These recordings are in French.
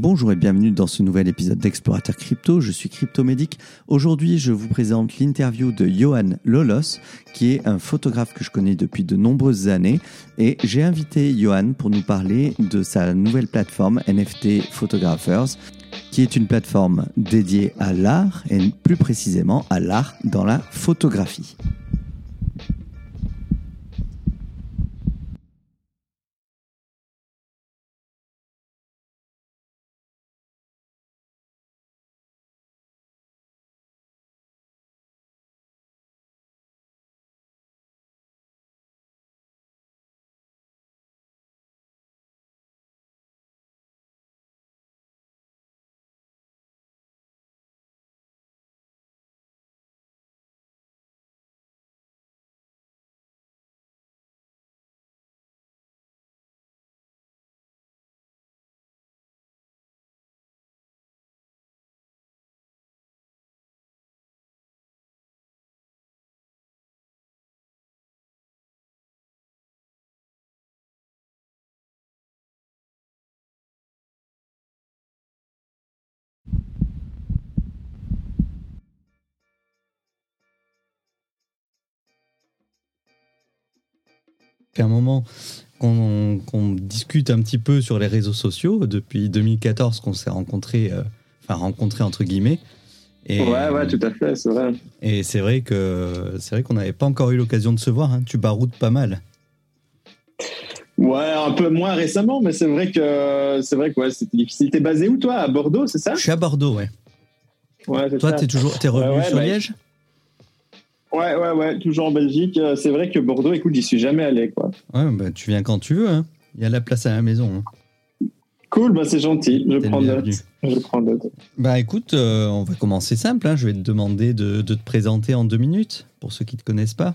Bonjour et bienvenue dans ce nouvel épisode d'Explorateur Crypto. Je suis Cryptomédic. Aujourd'hui, je vous présente l'interview de Johan Lolos, qui est un photographe que je connais depuis de nombreuses années. Et j'ai invité Johan pour nous parler de sa nouvelle plateforme NFT Photographers, qui est une plateforme dédiée à l'art et plus précisément à l'art dans la photographie. Fait un moment qu'on discute un petit peu sur les réseaux sociaux depuis 2014 qu'on s'est rencontrés, euh, enfin rencontrés entre guillemets. Et, ouais, ouais, tout à fait, c'est vrai. Et c'est vrai que c'est vrai qu'on n'avait pas encore eu l'occasion de se voir. Hein. Tu baroudes pas mal. Ouais, un peu moins récemment, mais c'est vrai que c'est vrai que ouais, c'était difficile. T'es basé où toi? À Bordeaux, c'est ça? Je suis à Bordeaux, ouais. ouais toi, t'es toujours, t'es revenu sur bah, Liège? Ouais, ouais, ouais, toujours en Belgique. Euh, c'est vrai que Bordeaux, écoute, j'y suis jamais allé, quoi. Ouais, bah, tu viens quand tu veux, hein. Il y a la place à la maison. Hein. Cool, bah c'est gentil. Je prends, note. je prends note. Bah écoute, euh, on va commencer simple. Hein. Je vais te demander de, de, te présenter en deux minutes, pour ceux qui ne te connaissent pas.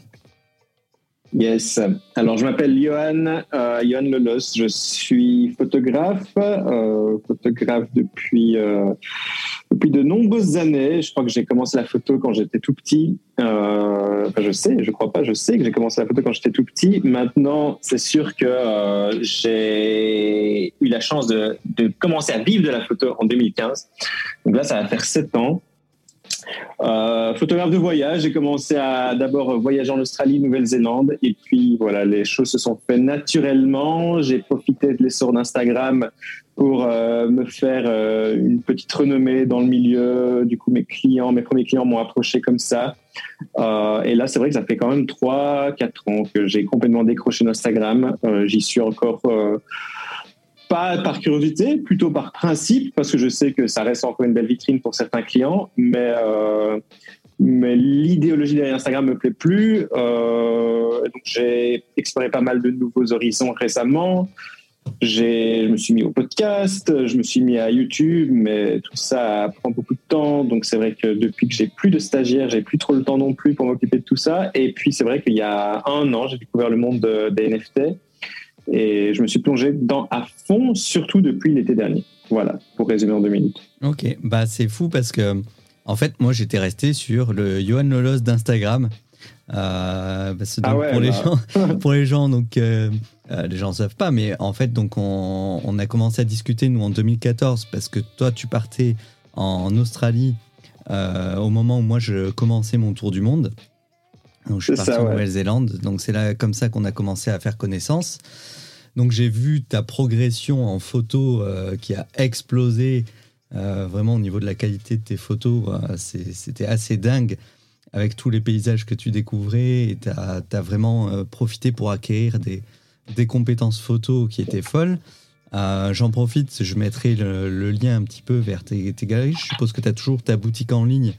Yes. Alors, je m'appelle Johan, euh, Johan Lelos. Je suis photographe, euh, photographe depuis, depuis de nombreuses années. Je crois que j'ai commencé la photo quand j'étais tout petit. Euh, enfin, je sais, je crois pas, je sais que j'ai commencé la photo quand j'étais tout petit. Maintenant, c'est sûr que euh, j'ai eu la chance de, de commencer à vivre de la photo en 2015. Donc là, ça va faire sept ans. Euh, photographe de voyage, j'ai commencé à d'abord voyager en Australie, Nouvelle-Zélande, et puis voilà, les choses se sont faites naturellement. J'ai profité de l'essor d'Instagram pour euh, me faire euh, une petite renommée dans le milieu. Du coup, mes clients, mes premiers clients m'ont approché comme ça. et là, c'est vrai que ça fait quand même 3-4 ans que j'ai complètement décroché d'Instagram. J'y suis encore pas par curiosité, plutôt par principe, parce que je sais que ça reste encore une belle vitrine pour certains clients, mais, euh, mais l'idéologie derrière Instagram me plaît plus. Euh, j'ai exploré pas mal de nouveaux horizons récemment. je me suis mis au podcast, je me suis mis à YouTube, mais tout ça prend beaucoup de temps. Donc c'est vrai que depuis que j'ai plus de stagiaires, j'ai plus trop le temps non plus pour m'occuper de tout ça. Et puis c'est vrai qu'il y a un an, j'ai découvert le monde des NFT. Et je me suis plongé dans à fond, surtout depuis l'été dernier. Voilà, pour résumer en deux minutes. Ok, bah c'est fou parce que, en fait, moi j'étais resté sur le Johan Lolos d'Instagram. Euh, ah pour, les gens, pour les gens, donc euh, euh, les gens ne savent pas, mais en fait, donc on, on, a commencé à discuter nous en 2014 parce que toi tu partais en Australie au moment où moi je commençais mon tour du monde. Donc, je suis parti en Nouvelle-Zélande. Donc, c'est là comme ça qu'on a commencé à faire connaissance. Donc, j'ai vu ta progression en photo euh, qui a explosé euh, vraiment au niveau de la qualité de tes photos. Euh, c'était assez dingue avec tous les paysages que tu découvrais. Et tu as, vraiment profité pour acquérir des, des compétences photo qui étaient folles. J'en profite, je mettrai le, lien un petit peu vers tes, tes galeries. Je suppose que tu as toujours ta boutique en ligne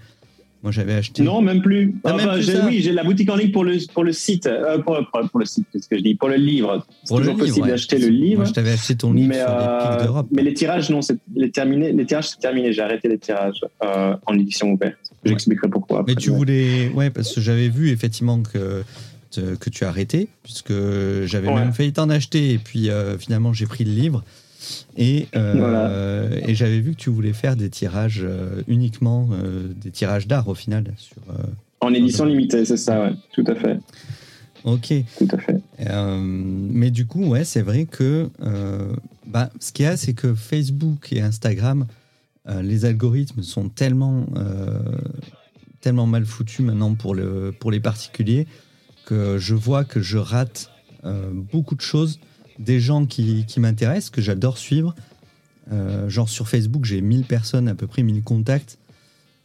moi, j'avais acheté. Non, même plus. Ah, oui, j'ai la boutique en ligne pour le, pour le site. Euh, pour, pour, le site, qu'est-ce que je dis Pour le livre. C'est toujours possible d'acheter le livre. Moi, je t'avais acheté ton livre mais, sur les euh, d'Europe. Mais les tirages, non, c'est les, terminé, les tirages, c'est terminé. J'ai arrêté les tirages euh, en édition ouverte. J'expliquerai pourquoi. mais tu voulais. Ouais, parce que j'avais vu effectivement que que tu as arrêté, puisque j'avais même failli t'en acheter, et puis finalement j'ai pris le livre. Et, euh, et j'avais vu que tu voulais faire des tirages euh, uniquement, euh, des tirages d'art au final. Sur, en édition limitée, c'est ça, ouais, tout à fait. Ok. Tout à fait. mais du coup, ouais, c'est vrai que bah, Ce qu'il y a, c'est que Facebook et Instagram, euh, les algorithmes sont tellement, tellement mal foutus maintenant pour, le, pour les particuliers que je vois que je rate beaucoup de choses, des gens qui, qui m'intéressent, que j'adore suivre. genre sur Facebook, j'ai 1000 personnes, à peu près 1000 contacts,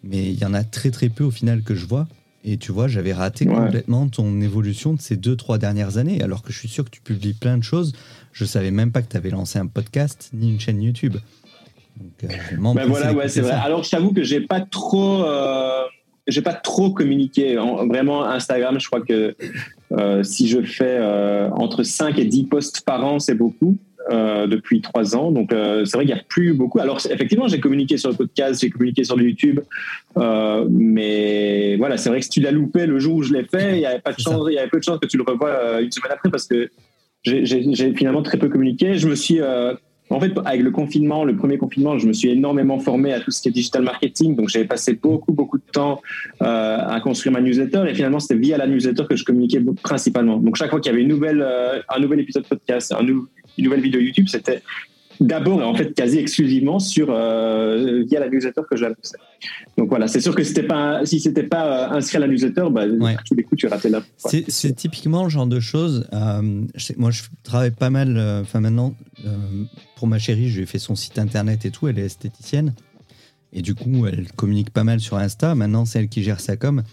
mais il y en a très très peu au final que je vois. Et tu vois, j'avais raté complètement ton évolution de ces deux, trois dernières années, alors que je suis sûr que tu publies plein de choses. Je savais même pas que tu avais lancé un podcast ni une chaîne YouTube. Donc, euh, ben voilà, ouais, c'est vrai. Alors, je t'avoue que j'ai pas trop, euh, j'ai pas trop communiqué. vraiment, Instagram, je crois que euh, si je fais entre 5 et 10 posts par an, c'est beaucoup. depuis trois ans. Donc, c'est vrai qu'il n'y a plus beaucoup. Alors, effectivement, j'ai communiqué sur le podcast, j'ai communiqué sur le YouTube. mais voilà, c'est vrai que si tu l'as loupé le jour où je l'ai fait, il y avait pas de chance, il y avait peu de chances que tu le revois une semaine après parce que j'ai finalement très peu communiqué. Je me suis en fait, avec le confinement, le premier confinement, je me suis énormément formé à tout ce qui est digital marketing. Donc, j'avais passé beaucoup, beaucoup de temps euh, à construire ma newsletter. Et finalement, c'était via la newsletter que je communiquais principalement. Donc, chaque fois qu'il y avait une nouvelle, euh, un nouvel épisode de podcast, un une nouvelle vidéo YouTube, c'était d'abord et en fait quasi exclusivement sur euh, via la newsletter que je l'annonçais. Donc voilà, c'est sûr que c'était pas si c'était pas euh, inscrit à la newsletter, bah, tous les coups tu ratais là. C'est typiquement le genre de choses. Euh, moi, je travaille pas mal. Enfin maintenant, pour ma chérie, je lui ai fait son site internet et tout. Elle est esthéticienne et du coup, elle communique pas mal sur Insta. Maintenant, c'est elle qui gère sa com.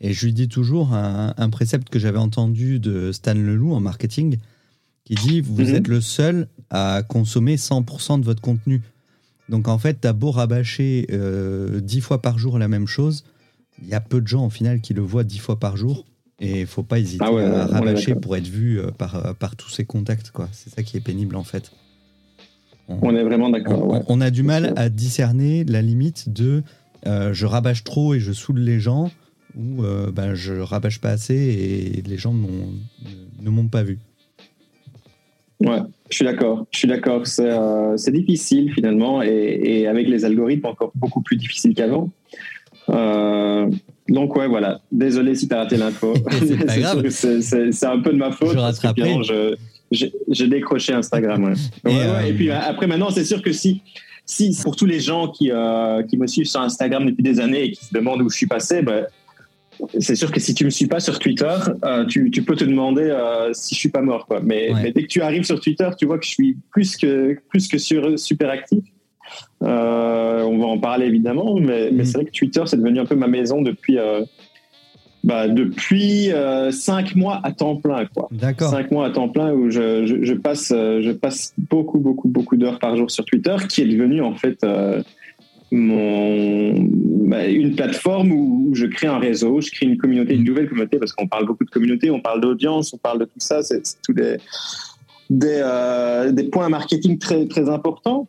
Et je lui dis toujours un, un précepte que j'avais entendu de Stan Leloup en marketing qui dit vous mhm. êtes le seul à consommer 100% de votre contenu. Donc en fait, tu as beau rabâcher euh, 10 fois par jour la même chose, il y a peu de gens au final qui le voient 10 fois par jour. Et il faut pas hésiter ah à rabâcher pour être vu euh, par, euh, par tous ces contacts. quoi. C'est ça qui est pénible en fait. On, est vraiment d'accord. On, a du mal à discerner la limite de euh, je rabâche trop et je saoule les gens ou ben, je rabâche pas assez et les gens ne m'ont pas vu. Ouais, je suis d'accord. Je suis d'accord. C'est euh, difficile finalement et, avec les algorithmes encore beaucoup plus difficile qu'avant. Euh, donc ouais, voilà. Désolé si tu as raté l'info. c'est un peu de ma faute. Je j'ai décroché Instagram. Ouais. et, euh, et, puis après maintenant, c'est sûr que si si pour tous les gens qui, qui me suivent sur Instagram depuis des années et qui se demandent où je suis passé, ben, c'est sûr que si tu me suis pas sur Twitter, euh, tu, peux te demander euh, si je suis pas mort. Quoi. Mais, dès que tu arrives sur Twitter, tu vois que je suis plus que, plus que sur, super actif. Euh, on va en parler évidemment, mais, mm. c'est vrai que Twitter, c'est devenu un peu ma maison depuis, bah, depuis cinq mois à temps plein. Quoi. D'accord. Cinq mois à temps plein où je, je passe, je passe beaucoup, beaucoup, beaucoup d'heures par jour sur Twitter, qui est devenu en fait mon, bah, une plateforme où, je crée un réseau, je crée une communauté, une nouvelle communauté, parce qu'on parle beaucoup de communauté, on parle d'audience, on parle de tout ça, c'est tous des, des, euh, des, points marketing très, très importants.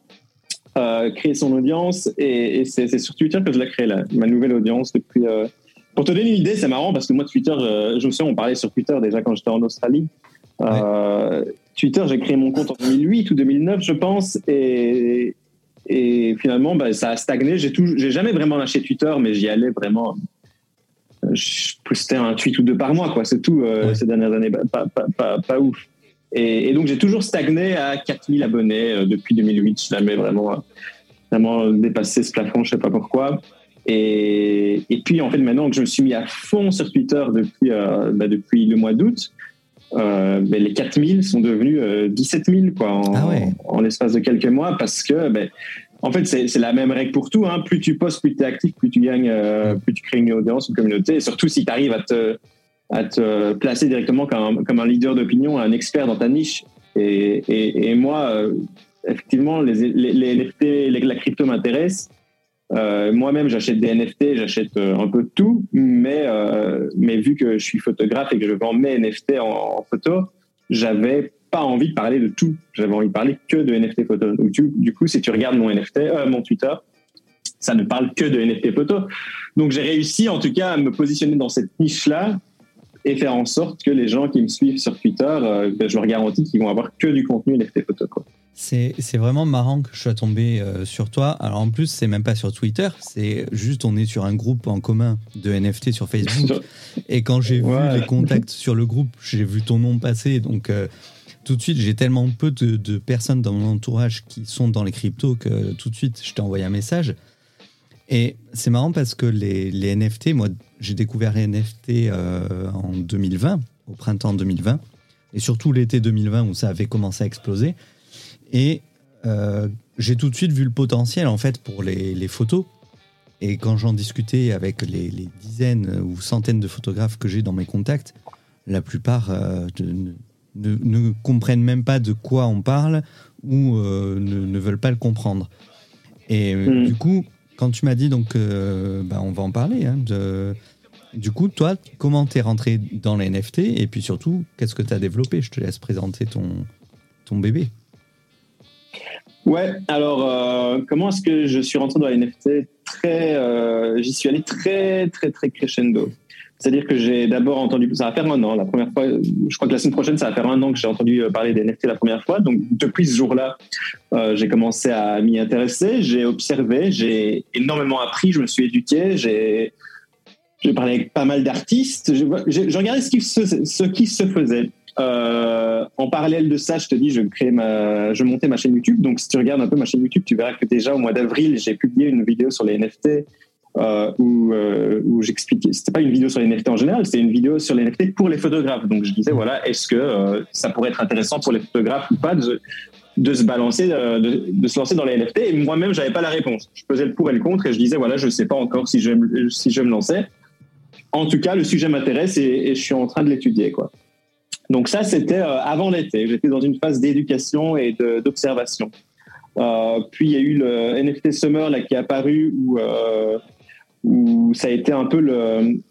Euh, créer son audience, et, c'est sur Twitter que je l'ai créé, là, ma nouvelle audience depuis. Euh, pour te donner une idée, c'est marrant parce que moi, Twitter, je, me souviens, on parlait sur Twitter déjà quand j'étais en Australie. Twitter, j'ai créé mon compte en 2008 ou 2009, je pense, et, et finalement, bah, ça a stagné. J'ai, j'ai jamais vraiment lâché Twitter, mais j'y allais vraiment. Je postais un tweet ou deux par mois, quoi. C'est tout euh, ces dernières années. Bah, pas, pas, pas, pas ouf. Et, donc, j'ai toujours stagné à 4000 abonnés euh, depuis 2008. Je n'avais vraiment, vraiment dépassé ce plafond, je sais pas pourquoi. Et, et, puis, en fait, maintenant que je me suis mis à fond sur Twitter depuis, euh, bah, depuis le mois d'août, euh, ben, les 4000 sont devenus 17 euh, 000 quoi, en, ah en l'espace de quelques mois parce que, ben, en fait, c'est la même règle pour tout. Hein. Plus tu postes, plus tu es actif, plus tu gagnes, euh, plus tu crées une audience, une communauté. Et surtout si tu arrives à te, à te placer directement comme un, comme un leader d'opinion, un expert dans ta niche. Et, et, et moi, effectivement, les, les, les NFT, la crypto m'intéresse. Euh, moi-même, j'achète des NFT, j'achète euh, un peu tout, mais, euh, mais vu que je suis photographe et que je vends mes NFT en, photo, j'avais pas envie de parler de tout. J'avais envie de parler que de NFT photo. Du, coup, si tu regardes mon NFT, mon Twitter, ça ne parle que de NFT photo. Donc, j'ai réussi en tout cas à me positionner dans cette niche-là et faire en sorte que les gens qui me suivent sur Twitter, ben, je leur garantis qu'ils vont avoir que du contenu NFT photo. C'est vraiment marrant que je sois tombé euh, sur toi. Alors en plus, c'est même pas sur Twitter, c'est juste on est sur un groupe en commun de NFT sur Facebook. Et quand j'ai vu les contacts sur le groupe, j'ai vu ton nom passer. Donc euh, tout de suite, j'ai tellement peu de, personnes dans mon entourage qui sont dans les cryptos que tout de suite, je t'ai envoyé un message. Et c'est marrant parce que les, les NFT, moi, j'ai découvert les NFT euh, en 2020, au printemps 2020, et surtout l'été 2020 où ça avait commencé à exploser. Et euh, j'ai tout de suite vu le potentiel en fait pour les, les photos. Et quand j'en discutais avec les, les, dizaines ou centaines de photographes que j'ai dans mes contacts, la plupart euh, ne, comprennent même pas de quoi on parle ou euh, ne, veulent pas le comprendre. Et hmm. du coup, quand tu m'as dit, donc, bah, on va en parler, hein, du coup, toi, comment t'es rentré dans les NFT et puis surtout, qu'est-ce que tu as développé? Je te laisse présenter ton, ton bébé. Ouais, alors comment est-ce que je suis rentré dans les NFT Très, j'y suis allé très très très crescendo. C'est-à-dire que j'ai d'abord entendu, ça va faire un an, la première fois, je crois que la semaine prochaine, ça va faire un an que j'ai entendu euh, parler des NFT la première fois. Donc, depuis ce jour-là, euh, j'ai commencé à m'y intéresser, j'ai observé, j'ai énormément appris, je me suis éduqué, j'ai, j'ai parlé avec pas mal d'artistes, j'ai regardé ce qui se, ce qui se faisait. Euh, en parallèle de ça, je te dis, je montais ma chaîne YouTube. Donc, si tu regardes un peu ma chaîne YouTube, tu verras que déjà au mois d'avril, j'ai publié une vidéo sur les NFT euh, où, euh, où j'expliquais, c'était pas une vidéo sur les NFT en général, c'était une vidéo sur les NFT pour les photographes. Donc je disais, voilà, est-ce que euh, ça pourrait être intéressant pour les photographes ou pas de, se balancer, de, se lancer dans les NFT Et moi-même, j'avais pas la réponse. Je faisais le pour et le contre et je disais, voilà, je sais pas encore si je, si je me lançais. En tout cas, le sujet m'intéresse et, et, je suis en train de l'étudier, quoi. Donc ça, c'était euh, avant l'été. J'étais dans une phase d'éducation et d'observation. Euh, puis il y a eu le NFT Summer là, qui est apparu où euh, où ça a été un peu le,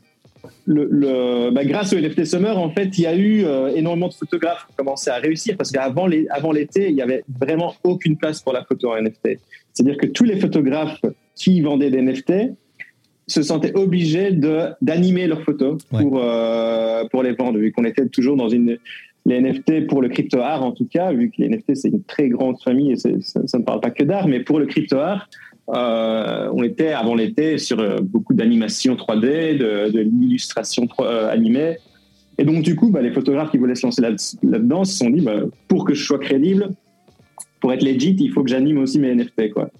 bah, grâce au NFT Summer, en fait, il y a eu énormément de photographes qui ont commencé à réussir parce qu'avant l'été, il y avait vraiment aucune place pour la photo en NFT. C'est-à-dire que tous les photographes qui vendaient des NFT se sentaient obligés de d'animer leurs photos pour euh, pour les vendre, vu qu'on était toujours dans une les NFT pour le crypto art en tout cas, vu que les NFT c'est une très grande famille et ça, ça, ne parle pas que d'art, mais pour le crypto art, euh, on était avant l'été sur euh, beaucoup d'animation 3D, de, de l'illustration animée. Et donc, du coup, bah, les photographes qui voulaient se lancer là-dedans se sont dit, bah, pour que je sois crédible, pour être legit, il faut que j'anime aussi mes NFT. Quoi.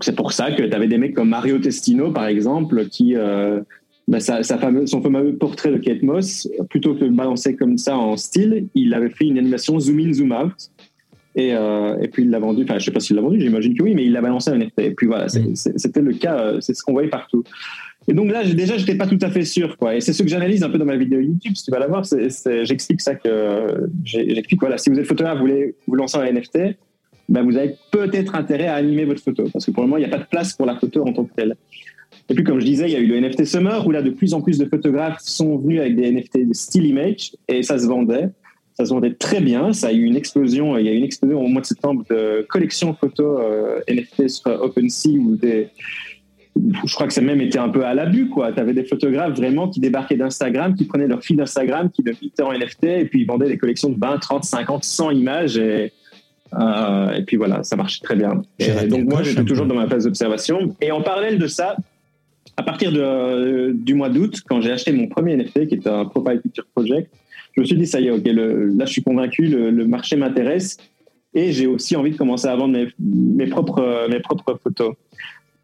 C'est pour ça que tu avais des mecs comme Mario Testino, par exemple, qui, bah, sa, son fameux portrait de Kate Moss, plutôt que de le balancer comme ça en style, il avait fait une animation zoom in, zoom out et, euh, et puis il l'a vendu, enfin je sais pas s'il l'a vendu, j'imagine que oui, mais il l'a balancé un NFT. Et puis voilà, mm. c'était le cas, euh, c'est ce qu'on voyait partout. Et donc là, déjà, j'étais pas tout à fait sûr, quoi. Et c'est ce que j'analyse un peu dans ma vidéo YouTube. Si tu vas la voir, j'explique ça que j'explique voilà, si vous êtes photographe, vous voulez vous lancer un NFT, ben vous avez peut-être intérêt à animer votre photo, parce que pour le moment, il n'y a pas de place pour la photo en tant que telle. Et puis, comme je disais, il y a eu le NFT Summer où là, de plus en plus de photographes sont venus avec des NFT de still image et ça se vendait ça se vendait très bien. Ça a eu une explosion. Il y a eu une explosion au mois de septembre de collections photos euh, NFT sur OpenSea ou des. Je crois que ça même été un peu à l'abus, quoi. Tu avais des photographes vraiment qui débarquaient d'Instagram, qui prenaient leur fil d'Instagram, qui le mettaient en NFT et puis ils vendaient des collections de 20, 30, 50, 100 images euh, et puis voilà, ça marchait très bien. Et donc moi, j'étais toujours dans ma phase d'observation. Et en parallèle de ça, à partir de, du mois d'août, quand j'ai acheté mon premier NFT, qui est un Profile Picture Project, je me suis dit, ça y est, ok, là, je suis convaincu, le, marché m'intéresse et j'ai aussi envie de commencer à vendre mes, propres, mes propres photos.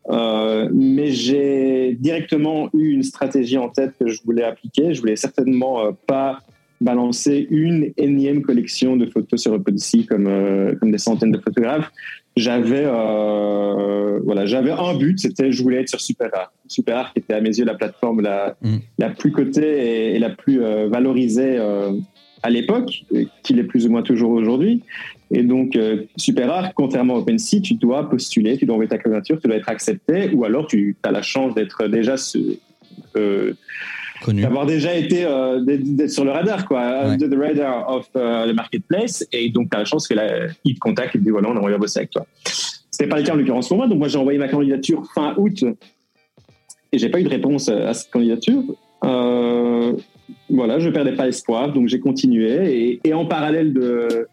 Euh, mais j'ai directement eu une stratégie en tête que je voulais appliquer. Je voulais certainement euh, pas balancer une énième collection de photos sur OpenSea comme, euh, comme des centaines de photographes. J'avais euh, voilà j'avais un but c'était je voulais être sur SuperArt SuperArt qui était à mes yeux la plateforme la mm. la plus cotée et, la plus euh, valorisée à l'époque qui l'est plus ou moins toujours aujourd'hui. Et donc SuperArt contrairement à OpenSea tu dois postuler tu dois envoyer ta candidature tu dois être accepté ou alors tu as la chance d'être déjà d'avoir déjà été euh, d'être sur le radar quoi. Under the radar of uh, the marketplace. Et donc tu as la chance qu'il te contacte et te dit voilà on a envie de bosser avec toi. C'était pas le cas en l'occurrence pour moi. Donc moi j'ai envoyé ma candidature fin août. Et j'ai pas eu de réponse à cette candidature. Euh, voilà je perdais pas espoir. Donc j'ai continué. Et, et, en parallèle de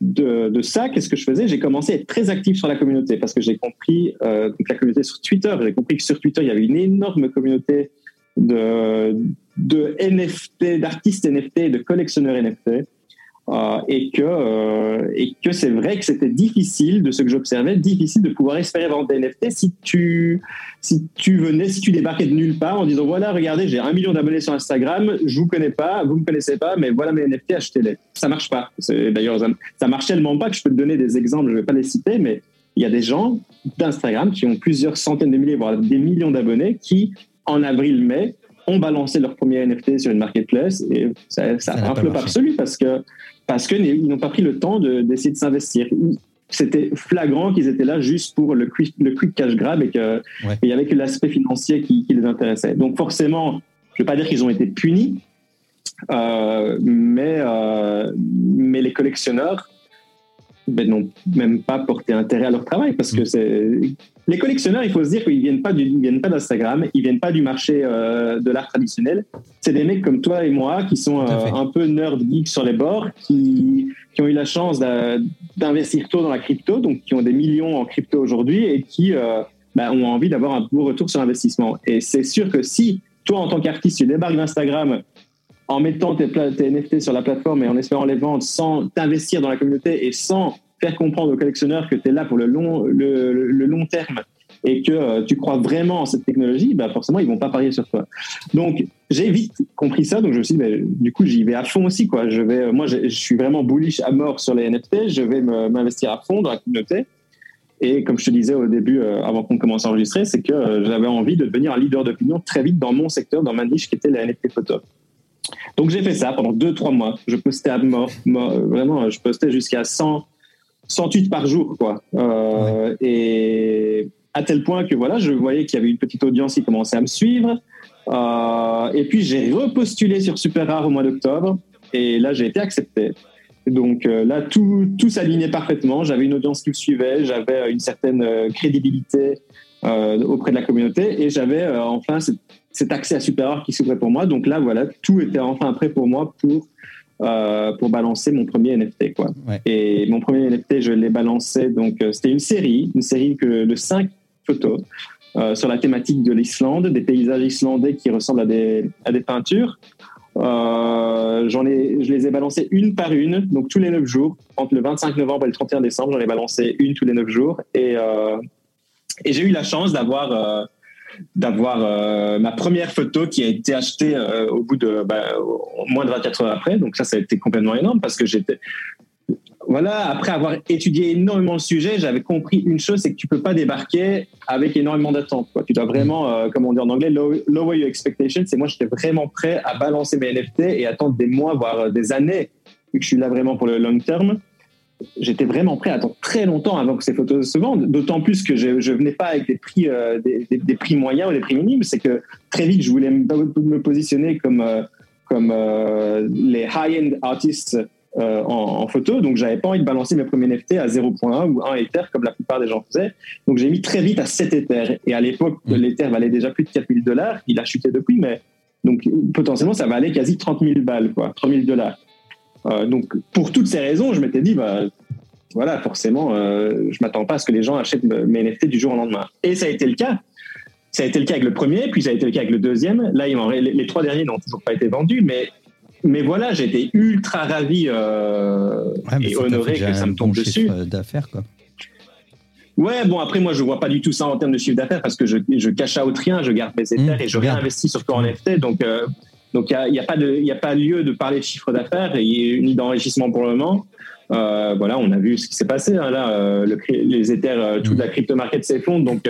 de, de ça, qu'est-ce que je faisais? J'ai commencé à être très actif sur la communauté. Parce que j'ai compris, euh, donc la communauté sur Twitter, j'ai compris que sur Twitter, il y avait une énorme communauté de, NFT, d'artistes NFT de collectionneurs NFT. Euh, et que euh, que c'est vrai que c'était difficile de ce que j'observais, difficile de pouvoir espérer vendre des NFT si tu si tu venais, si tu débarquais de nulle part en disant voilà regardez j'ai un million d'abonnés sur Instagram, je vous connais pas, vous me connaissez pas, mais voilà mes NFT achetez-les. Ça marche pas. D'ailleurs ça, marche tellement pas que je peux te donner des exemples, je vais pas les citer, mais il y a des gens d'Instagram qui ont plusieurs centaines de milliers voire des millions d'abonnés qui en avril-mai ont balancé leur premier NFT sur une marketplace et ça, ça, a un flop absolu parce que parce qu'ils n'ont pas pris le temps d'essayer de, s'investir. C'était flagrant qu'ils étaient là juste pour le quick, le quick cash grab et qu'il n'y avait que l'aspect financier qui, les intéressait. Donc forcément, je ne vais pas dire qu'ils ont été punis, euh, mais, euh, mais les collectionneurs ben, n'ont même pas porté intérêt à leur travail parce que mm. c'est les collectionneurs, il faut se dire qu'ils viennent pas du, ils viennent pas d'Instagram, ils viennent pas du marché euh, de l'art traditionnel. C'est des mecs comme toi et moi qui sont euh, un peu nerd geek sur les bords, qui, qui ont eu la chance d'investir tôt dans la crypto, donc qui ont des millions en crypto aujourd'hui et qui euh, ben, ont envie d'avoir un beau retour sur investissement. Et c'est sûr que si toi, en tant qu'artiste, tu débarques d'Instagram en mettant tes, NFT sur la plateforme et en espérant les vendre sans t'investir dans la communauté et sans faire comprendre aux collectionneurs que tu es là pour le long, le, long terme et que euh, tu crois vraiment en cette technologie, bah forcément, ils vont pas parier sur toi. Donc, j'ai vite compris ça. Donc, je me suis dit, bah, du coup, j'y vais à fond aussi. Quoi. Je vais, moi, je, suis vraiment bullish à mort sur les NFT. Je vais m'investir à fond dans la communauté. Et comme je te disais au début, euh, avant qu'on commence à enregistrer, c'est que euh, j'avais envie de devenir un leader d'opinion très vite dans mon secteur, dans ma niche qui était la NFT photo. Donc j'ai fait ça pendant 2-3 mois. Je postais à mort, vraiment, je postais jusqu'à 100, 100 tweets par jour, quoi. Euh, et à tel point que voilà, je voyais qu'il y avait une petite audience qui commençait à me suivre. Euh, et puis j'ai repostulé sur Super Rare au mois d'octobre, et là j'ai été accepté. Donc euh, là, tout, tout s'alignait parfaitement. J'avais une audience qui me suivait, j'avais une certaine crédibilité auprès de la communauté, et j'avais enfin cet, accès à Super Rare qui s'ouvrait pour moi. Donc là, voilà, tout était enfin prêt pour moi pour euh, pour balancer mon premier NFT. Quoi. Et mon premier NFT, je l'ai balancé. Donc, euh, c'était une série, une série que, de cinq photos euh, sur la thématique de l'Islande, des paysages islandais qui ressemblent à des, à des peintures. j'en ai, je les ai balancées une par une, donc tous les neuf jours. Entre le 25 novembre et le 31 décembre, j'en ai balancé une tous les neuf jours. Et, et j'ai eu la chance d'avoir d'avoir euh, ma première photo qui a été achetée euh, au bout de bah, moins de 24 heures après. Donc ça, ça a été complètement énorme parce que j'étais voilà, après avoir étudié énormément le sujet, j'avais compris une chose, c'est que tu peux pas débarquer avec énormément d'attentes. Tu dois vraiment, euh, comme on dit en anglais, lower your expectations. Et moi, j'étais vraiment prêt à balancer mes NFT et attendre des mois, voire des années, vu que je suis là vraiment pour le long terme j'étais vraiment prêt à attendre très longtemps avant que ces photos se vendent. D'autant plus que je, ne venais pas avec des prix, euh, des, prix moyens ou des prix minimes. C'est que très vite, je voulais me, positionner comme, euh, comme euh, les high-end artists en, photo. Donc, j'avais pas envie de balancer mes premiers NFT à 0.1 ou 1 Ether comme la plupart des gens faisaient. Donc, j'ai mis très vite à 7 Ether. Et à l'époque, mmh. l'Ether valait déjà plus de 4000 dollars. Il a chuté depuis, mais donc potentiellement, ça valait quasi 30 000 balles, quoi, 30 dollars. Euh, donc, pour toutes ces raisons, je m'étais dit, bah, voilà, forcément, euh, je m'attends pas à ce que les gens achètent mes NFT du jour au lendemain. Et ça a été le cas. Ça a été le cas avec le premier, puis ça a été le cas avec le deuxième. Là, les, les trois derniers n'ont toujours pas été vendus, mais mais voilà, j'ai été ultra ravi euh, et honoré que ça me tombe dessus. d'affaires, quoi. Ouais, bon, après, moi, je vois pas du tout ça en termes de chiffre d'affaires parce que je, je cache à autre rien, je garde mes mmh, Ethers et je réinvestis surtout en NFT. Donc, donc, il n'y a, a, pas de, a pas lieu de parler de chiffre d'affaires ni d'enrichissement pour le moment. Euh, voilà, on a vu ce qui s'est passé. Hein, là, euh, le, les Ethers, euh, toute la crypto market s'effondre. Donc,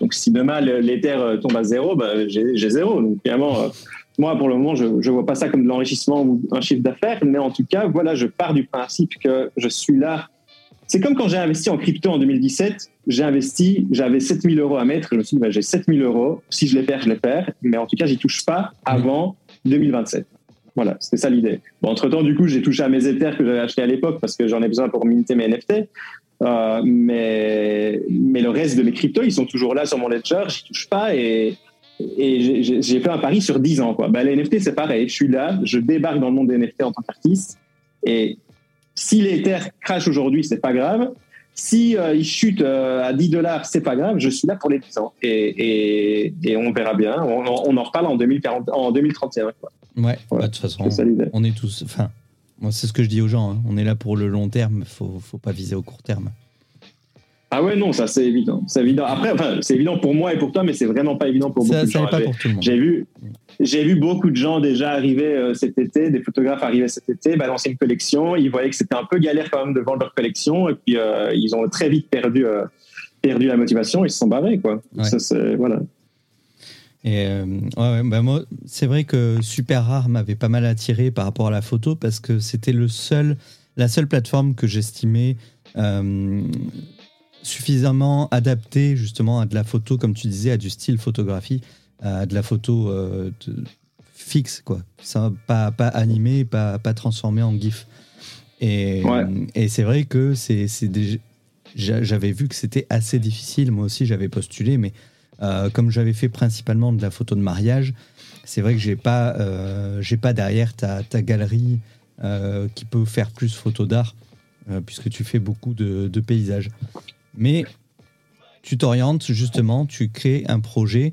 donc, si demain l'Ether tombe à zéro, bah, j'ai zéro. Donc, finalement, moi, pour le moment, je ne vois pas ça comme de l'enrichissement ou un chiffre d'affaires. Mais en tout cas, voilà, je pars du principe que je suis là. C'est comme quand j'ai investi en crypto en 2017. J'ai investi, j'avais 7000 euros à mettre. Je me suis dit, bah, j'ai 7000 euros. Si je les perds, je les perds. Mais en tout cas, j'y touche pas avant 2027. Voilà, c'était ça l'idée. Bon, entre-temps, du coup, j'ai touché à mes Ethers que j'avais achetés à l'époque parce que j'en ai besoin pour minter mes NFT. Euh, mais, mais le reste de mes cryptos, ils sont toujours là sur mon ledger, j'y touche pas et, et j'ai fait un pari sur 10 ans. Quoi. Ben, les NFT, c'est pareil. Je suis là, je débarque dans le monde des NFT en tant qu'artiste. Et si l'Ether crash aujourd'hui, c'est pas grave. Si euh, il chute euh, à 10 dollars, c'est pas grave, je suis là pour les 10 ans. Et, et, et on verra bien. On, on, en reparle en, 2040, en 2031. Quoi. Ouais, bah, de toute façon, on est tous. Enfin, Moi, c'est ce que je dis aux gens. Hein. On est là pour le long terme, faut, faut pas viser au court terme. Ah ouais, non, ça c'est évident. C'est évident. Après, enfin, c'est évident pour moi et pour toi, mais c'est vraiment pas évident pour beaucoup de gens. J'ai vu, j'ai vu beaucoup de gens déjà arriver euh, cet été, des photographes arriver cet été, balancer une collection. Ils voyaient que c'était un peu galère quand même de vendre leur collection, et puis euh, ils ont très vite perdu, euh, perdu la motivation. Ils se sont barrés, quoi. Ça, voilà. Et ouais, bah moi, c'est vrai que Super Rare m'avait pas mal attiré par rapport à la photo parce que c'était le seul, la seule plateforme que j'estimais suffisamment adapté justement à de la photo, comme tu disais, à du style photographie, à de la photo euh, fixe, quoi. Ça, pas, pas animé, pas, pas transformé en GIF. Et, et c'est vrai que c'est j'avais vu que c'était assez difficile. Moi aussi, j'avais postulé, mais euh, comme j'avais fait principalement de la photo de mariage, c'est vrai que j'ai pas, euh, j'ai pas derrière ta, ta galerie qui peut faire plus photo d'art, puisque tu fais beaucoup de, de paysages. Mais tu t'orientes justement, tu crées un projet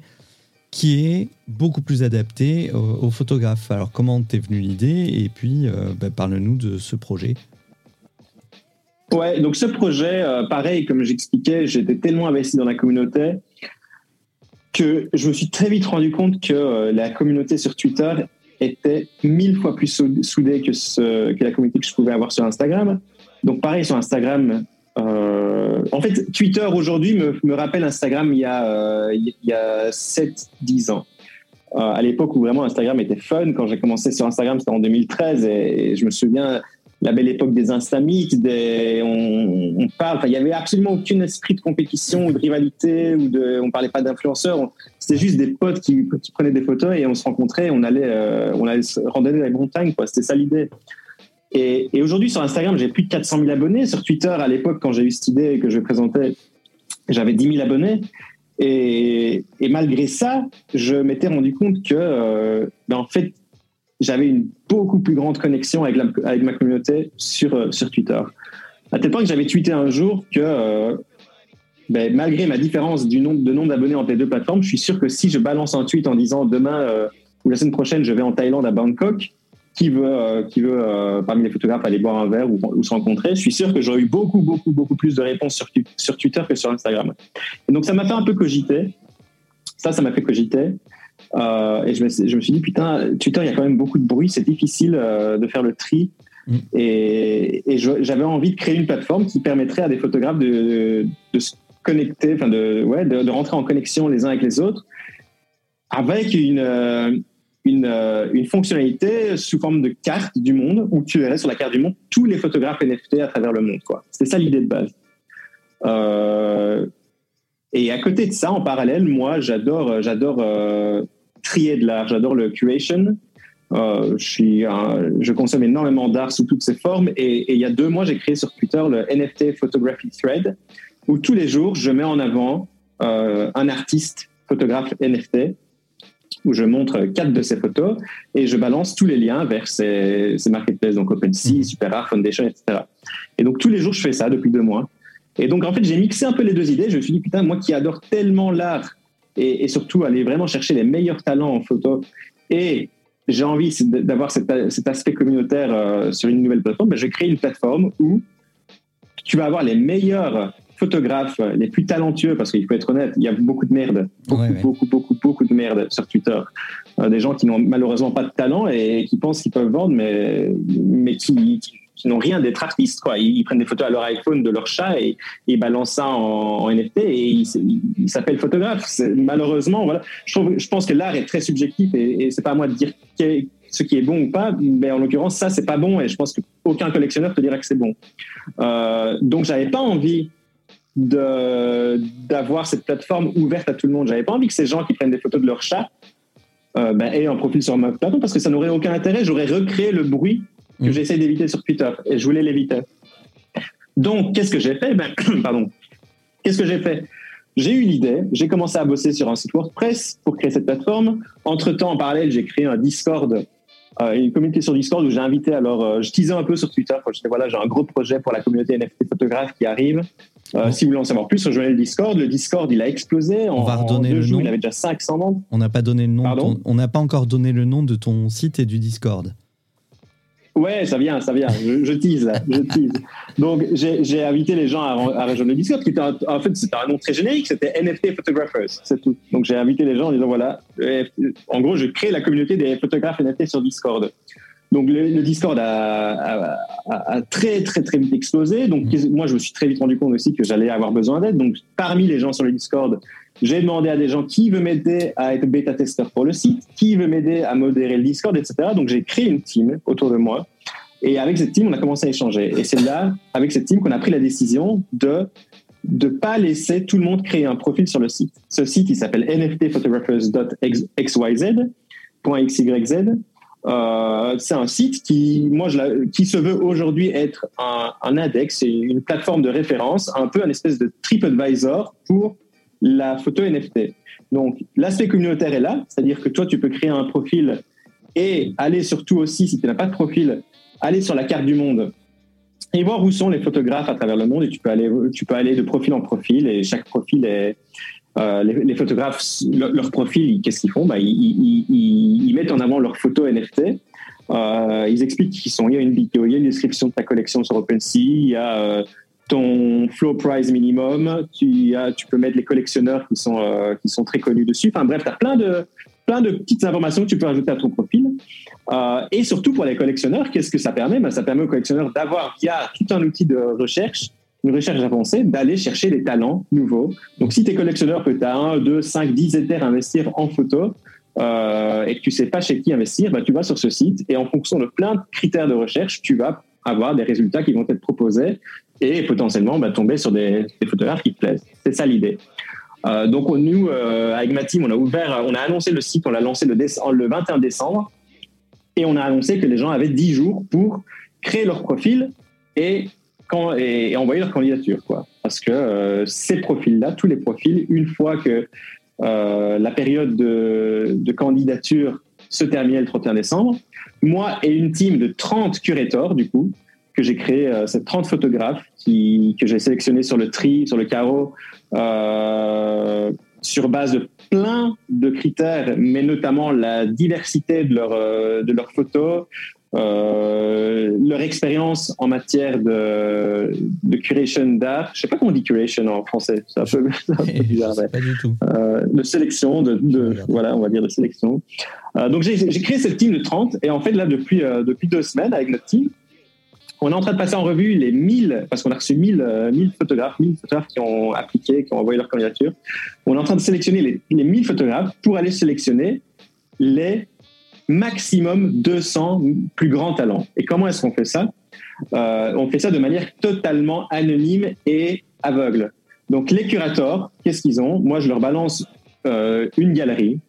qui est beaucoup plus adapté aux, photographes. Alors comment t'es venu l'idée et puis euh, bah, parle-nous de ce projet. Ouais, donc ce projet, euh, pareil, comme j'expliquais, j'étais tellement investi dans la communauté que je me suis très vite rendu compte que euh, la communauté sur Twitter était mille fois plus soudée que la communauté que je pouvais avoir sur Instagram. Donc pareil, sur Instagram, euh, en fait, Twitter aujourd'hui me, rappelle Instagram il y a, euh, a 7-10 ans. Euh, à l'époque où vraiment Instagram était fun, quand j'ai commencé sur Instagram, c'était en 2013, et, je me souviens la belle époque des Instamites, on, parle, il y avait absolument aucun esprit de compétition ou de rivalité, ou de, on parlait pas d'influenceurs, c'était juste des potes qui, prenaient des photos et on se rencontrait, on allait, on allait se randonner dans les montagnes. C'était ça l'idée. Et, aujourd'hui, sur Instagram, j'ai plus de 400 000 abonnés. Sur Twitter, à l'époque, quand j'ai eu cette idée que je présentais, j'avais 10 000 abonnés. Et, malgré ça, je m'étais rendu compte que, euh, ben en fait, j'avais une beaucoup plus grande connexion avec, ma communauté sur, euh, sur Twitter. À tel point que j'avais tweeté un jour que, euh, ben, malgré ma différence de nombre d'abonnés entre les deux plateformes, je suis sûr que si je balance un tweet en disant demain ou la semaine prochaine, je vais en Thaïlande à Bangkok, qui veut, euh, qui veut euh, parmi les photographes aller boire un verre ou, se rencontrer, je suis sûr que j'aurais eu beaucoup, beaucoup, beaucoup plus de réponses sur, sur Twitter que sur Instagram. Et donc ça m'a fait un peu cogiter. Ça, ça m'a fait cogiter. Euh, et je me, je me, suis dit, putain, Twitter, il y a quand même beaucoup de bruit, c'est difficile de faire le tri. Mm. Et, et j'avais envie de créer une plateforme qui permettrait à des photographes de, de, se connecter, enfin de, ouais, de, de, rentrer en connexion les uns avec les autres, avec une, une, euh, une, fonctionnalité sous forme de carte du monde où tu verrais sur la carte du monde tous les photographes NFT à travers le monde. C'était ça l'idée de base. Euh, et à côté de ça, en parallèle, moi, j'adore, euh, trier de l'art, j'adore le curation. Je, consomme énormément d'art sous toutes ses formes. Et, et, il y a deux mois, j'ai créé sur Twitter le NFT Photography Thread, où tous les jours, je mets en avant un artiste photographe NFT où je montre quatre de ces photos et je balance tous les liens vers ces, ces marketplaces, donc OpenSea, mhm. SuperArt, Foundation, etc. Et donc tous les jours, je fais ça depuis deux mois. Et donc en fait, j'ai mixé un peu les deux idées. Je me suis dit, putain, moi qui adore tellement l'art et, surtout aller vraiment chercher les meilleurs talents en photo et j'ai envie d'avoir cet, aspect communautaire euh, sur une nouvelle plateforme, ben, je crée une plateforme où tu vas avoir les meilleurs photographes les plus talentueux, parce qu'il faut être honnête, il y a beaucoup de merde, beaucoup, beaucoup, beaucoup, beaucoup de merde sur Twitter. Euh, des gens qui n'ont malheureusement pas de talent et qui pensent qu'ils peuvent vendre, mais, mais qui, qui, n'ont rien d'être artistes. Quoi. Ils, prennent des photos à leur iPhone de leur chat et, ils balancent ça en, NFT et ils s'appellent photographes. Malheureusement, voilà. je, trouve, je pense que l'art est très subjectif et, et c'est pas à moi de dire ce qui est bon ou pas, mais en l'occurrence, ça, c'est pas bon et je pense qu'aucun collectionneur te dira que c'est bon. Euh, donc, j'avais pas envie d'avoir cette plateforme ouverte à tout le monde. J'avais pas envie que ces gens qui prennent des photos de leur chat euh, ben, aient un profil sur ma plateforme parce que ça n'aurait aucun intérêt. J'aurais recréé le bruit que mm. j'essaie d'éviter sur Twitter et je voulais l'éviter. Donc, qu'est-ce que j'ai fait? Ben, Pardon. Qu'est-ce que j'ai fait? J'ai eu l'idée, j'ai commencé à bosser sur un site WordPress pour créer cette plateforme. Entre-temps, en parallèle, j'ai créé un Discord euh, une communauté sur Discord où j'ai invité, alors euh, je teasais un peu sur Twitter quand je disais voilà, j'ai un gros projet pour la communauté NFT photographe qui arrive. Euh, si vous voulez en savoir plus, rejoignez le Discord. Le Discord, il a explosé. On va redonner le nom. Il avait déjà 500 membres. On n'a pas donné le nom. on n'a pas encore donné le nom de ton site et du Discord. Ouais, ça vient, ça vient. Je, tease, je tease. Donc, j'ai invité les gens à, rejoindre le Discord, qui était en fait, c'était un nom très générique, c'était NFT Photographers, c'est tout. Donc, j'ai invité les gens en disant, voilà, en gros, je crée la communauté des photographes NFT sur Discord. Donc, le, Discord a, très, très, très vite explosé. Donc, mmh. moi, je me suis très vite rendu compte aussi que j'allais avoir besoin d'aide. Donc, parmi les gens sur le Discord, j'ai demandé à des gens qui veut m'aider à être bêta-testeur pour le site, qui veut m'aider à modérer le Discord, etc. Donc j'ai créé une team autour de moi. Et avec cette team, on a commencé à échanger. Et c'est là, avec cette team, qu'on a pris la décision de ne pas laisser tout le monde créer un profil sur le site. Ce site, il s'appelle nftphotographers.xyz. Euh, c'est un site qui, moi, qui se veut aujourd'hui être un, index, une plateforme de référence, un peu un espèce de TripAdvisor pour la photo NFT. Donc, l'aspect communautaire est là, c'est-à-dire que toi, tu peux créer un profil et aller surtout aussi, si tu n'as pas de profil, aller sur la carte du monde et voir où sont les photographes à travers le monde. Et tu peux aller, tu peux aller de profil en profil et chaque profil est. Euh, les, photographes, leur, profil, qu'est-ce qu'ils font? Bah, ils, mettent en avant leurs photos NFT. Euh, ils expliquent qui sont. Il y a une vidéo, il y a une description de ta collection sur OpenSea, il y a euh, ton flow price minimum, tu, as, tu peux mettre les collectionneurs qui sont, qui sont très connus dessus. Enfin bref, tu as plein de, plein de petites informations que tu peux ajouter à ton profil. Et surtout pour les collectionneurs, qu'est-ce que ça permet? Ben, Ça permet aux collectionneurs d'avoir, via tout un outil de recherche, une recherche avancée, d'aller chercher des talents nouveaux. Donc si tu es collectionneur, que tu as 1, 2, 5, 10 éthers à investir en photo, euh, et que tu sais pas chez qui investir, ben, tu vas sur ce site et en fonction de plein de critères de recherche, tu vas avoir des résultats qui vont être proposés et potentiellement bah, tomber sur des, photographes qui te plaisent. C'est ça l'idée. Euh, donc nous, euh, avec ma team, on a ouvert, on a annoncé le site, on l'a lancé le, le 21 décembre, et on a annoncé que les gens avaient 10 jours pour créer leur profil et, et, envoyer leur candidature. Quoi. Parce que euh, ces profils-là, tous les profils, une fois que la période de, candidature se terminait le 31 décembre, moi et une team de 30 curators, du coup, que j'ai créé, euh, c'est 30 photographes qui, que j'ai sélectionnés sur le tri, sur le carreau, euh, sur base de plein de critères, mais notamment la diversité de, leur, euh, de leurs photos, euh, leur expérience en matière de, de curation d'art. Je sais pas comment on dit curation en français. C'est un peu, bizarre. Pas du tout. Euh, de sélection, de, de voilà, on va dire de sélection. Euh, donc j'ai créé cette team de 30 et en fait là depuis depuis deux semaines avec notre team, on est en train de passer en revue les 1000, parce qu'on a reçu 1000, 1000 euh, photographes, 1000 photographes qui ont appliqué, qui ont envoyé leur candidature. On est en train de sélectionner les, les 1000 photographes pour aller sélectionner les maximum 200 plus grands talents. Et comment est-ce qu'on fait ça? Euh, On fait ça de manière totalement anonyme et aveugle. Donc les curators, qu'est-ce qu'ils ont? Moi, je leur balance euh, une galerie.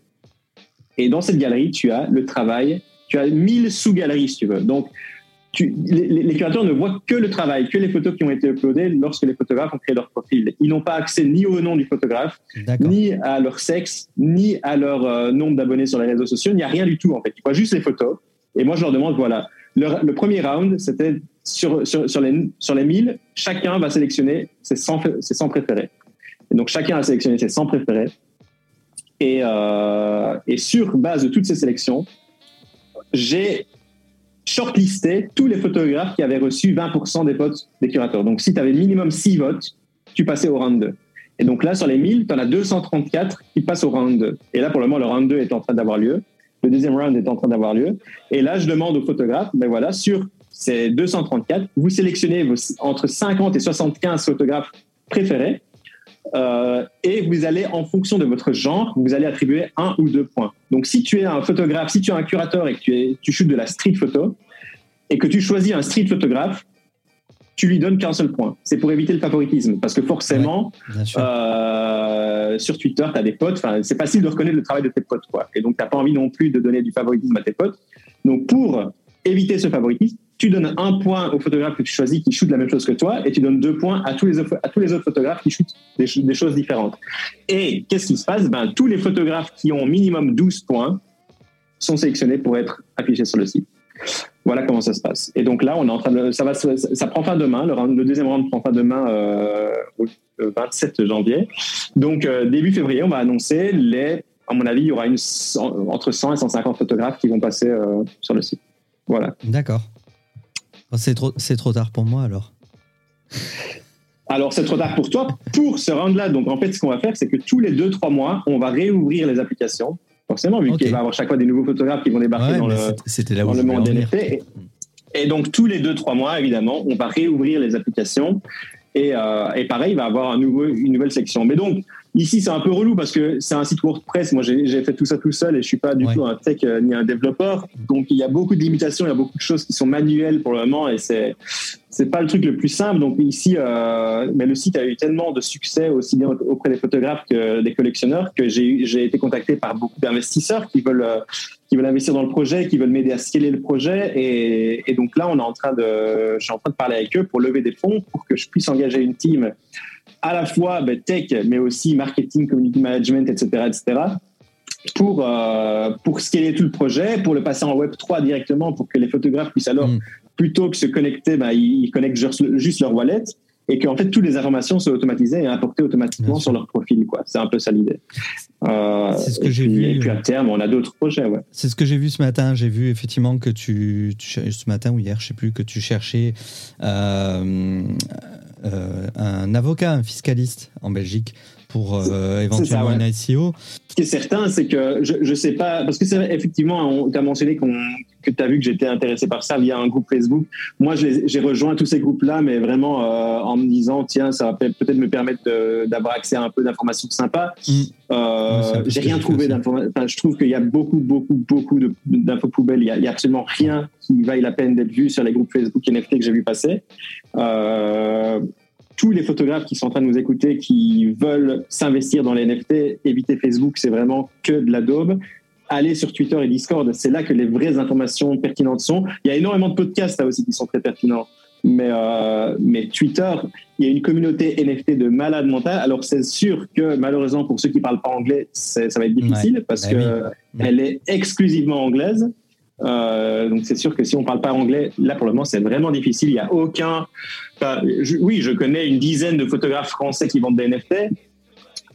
Et dans cette galerie, tu as le travail, tu as 1000 sous-galeries, si tu veux. Donc, les, curateurs ne voient que le travail, que les photos qui ont été uploadées lorsque les photographes ont créé leur profil. Ils n'ont pas accès ni au nom du photographe, ni à leur sexe, ni à leur euh, nombre d'abonnés sur les réseaux sociaux. Il n'y a rien du tout, en fait. Ils voient juste les photos. Et moi, je leur demande, voilà, le, premier round, c'était sur, sur, sur, les, sur les 1000, chacun va sélectionner ses 100, ses 100 préférés. Et donc, chacun a sélectionné ses 100 préférés. Et, euh, et sur base de toutes ces sélections, j'ai shortlisté tous les photographes qui avaient reçu 20% des votes des curateurs. Donc, si tu avais minimum 6 votes, tu passais au round 2. Et donc là, sur les 1000, tu en as 234 qui passent au round 2. Et là, pour le moment, le round 2 est en train d'avoir lieu. Le deuxième round est en train d'avoir lieu. Et là, je demande aux photographes, ben voilà, sur ces 234, vous sélectionnez entre 50 et 75 photographes préférés euh, et vous allez, en fonction de votre genre, vous allez attribuer un ou deux points. Donc, si tu es un photographe, si tu es un curateur et que tu, es, tu shootes de la street photo, et que tu choisis un street photographe, tu lui donnes qu'un seul point. C'est pour éviter le favoritisme. Parce que forcément, euh, sur Twitter, tu as des potes. C'est facile de reconnaître le travail de tes potes. Quoi. Et donc, tu n'as pas envie non plus de donner du favoritisme à tes potes. Donc, pour éviter ce favoritisme, tu donnes un point au photographe que tu choisis qui shoot la même chose que toi et tu donnes deux points à tous les, autres photographes qui shootent des, choses différentes. Et qu'est-ce qui se passe? Ben, Tous les photographes qui ont minimum 12 points sont sélectionnés pour être affichés sur le site. Voilà comment ça se passe. Et donc là, on est en train de, ça va, ça prend fin demain. Le, deuxième round prend fin demain, euh, le 27 janvier. Donc euh, début février, on va annoncer les. À mon avis, il y aura entre 100 et 150 photographes qui vont passer euh, sur le site. Voilà. D'accord. C'est trop, c'est trop tard pour moi alors. Alors, c'est trop tard pour toi pour se rendre là. Donc, en fait, ce qu'on va faire, c'est que tous les deux, trois mois, on va réouvrir les applications. Forcément, vu qu'il va y avoir chaque fois des nouveaux photographes qui vont débarquer dans, le, c'était là dans le monde NFT. Et, donc, tous les deux, trois mois, évidemment, on va réouvrir les applications. Et, euh, et pareil, il va y avoir un nouveau, une nouvelle section. Mais donc, Ici, c'est un peu relou parce que c'est un site WordPress. Moi, j'ai fait tout ça tout seul et je suis pas du tout un tech euh, ni un développeur. Donc, il y a beaucoup de limitations, il y a beaucoup de choses qui sont manuelles pour le moment et c'est c'est pas le truc le plus simple. Donc ici, euh, mais le site a eu tellement de succès aussi bien auprès des photographes que des collectionneurs que j'ai été contacté par beaucoup d'investisseurs qui veulent euh, qui veulent investir dans le projet, qui veulent m'aider à scaler le projet. Et, et, donc là, on est en train de, je suis en train de parler avec eux pour lever des fonds pour que je puisse engager une team à la fois ben, tech, mais aussi marketing, community management, etc., etc., pour, euh, pour scaler tout le projet, pour le passer en Web 3 directement, pour que les photographes puissent alors, mm. plutôt que se connecter, ben, ils, connectent juste leur wallet et qu'en fait toutes les informations soient automatisées et apportées automatiquement sur leur profil. Quoi. C'est un peu ça l'idée. Euh, c'est ce que j'ai vu. Et puis à terme, on a d'autres projets. Ouais. C'est ce que j'ai vu ce matin. J'ai vu effectivement que tu, ce matin ou hier, je sais plus, que tu cherchais euh, un avocat, un fiscaliste en Belgique pour euh, éventuellement un ICO. Ce qui est certain, c'est que je ne sais pas, parce que c'est effectivement, tu as mentionné que tu as vu que j'étais intéressé par ça via un groupe Facebook. Moi, j'ai rejoint tous ces groupes-là, mais vraiment euh, en me disant, tiens, ça va peut-être me permettre d'avoir accès à un peu d'informations sympas. Mm. Euh, j'ai rien trouvé d'informations. je trouve qu'il y a beaucoup, beaucoup, beaucoup d'infos poubelles. Il n'y a, a, absolument rien qui vaille la peine d'être vu sur les groupes Facebook NFT que j'ai vu passer. Euh, tous les photographes qui sont en train de nous écouter, qui veulent s'investir dans les NFT, éviter Facebook, c'est vraiment que de la daube. Allez sur Twitter et Discord, c'est là que les vraies informations pertinentes sont. Il y a énormément de podcasts là aussi qui sont très pertinents. Mais, euh, mais Twitter, il y a une communauté NFT de malades mentales. Alors c'est sûr que malheureusement pour ceux qui parlent pas anglais, ça va être difficile parce qu'elle bah que elle est exclusivement anglaise. Euh, donc c'est sûr que si on parle pas anglais, là pour le moment c'est vraiment difficile. Il y a aucun. Oui, je connais une dizaine de photographes français qui vendent des NFT.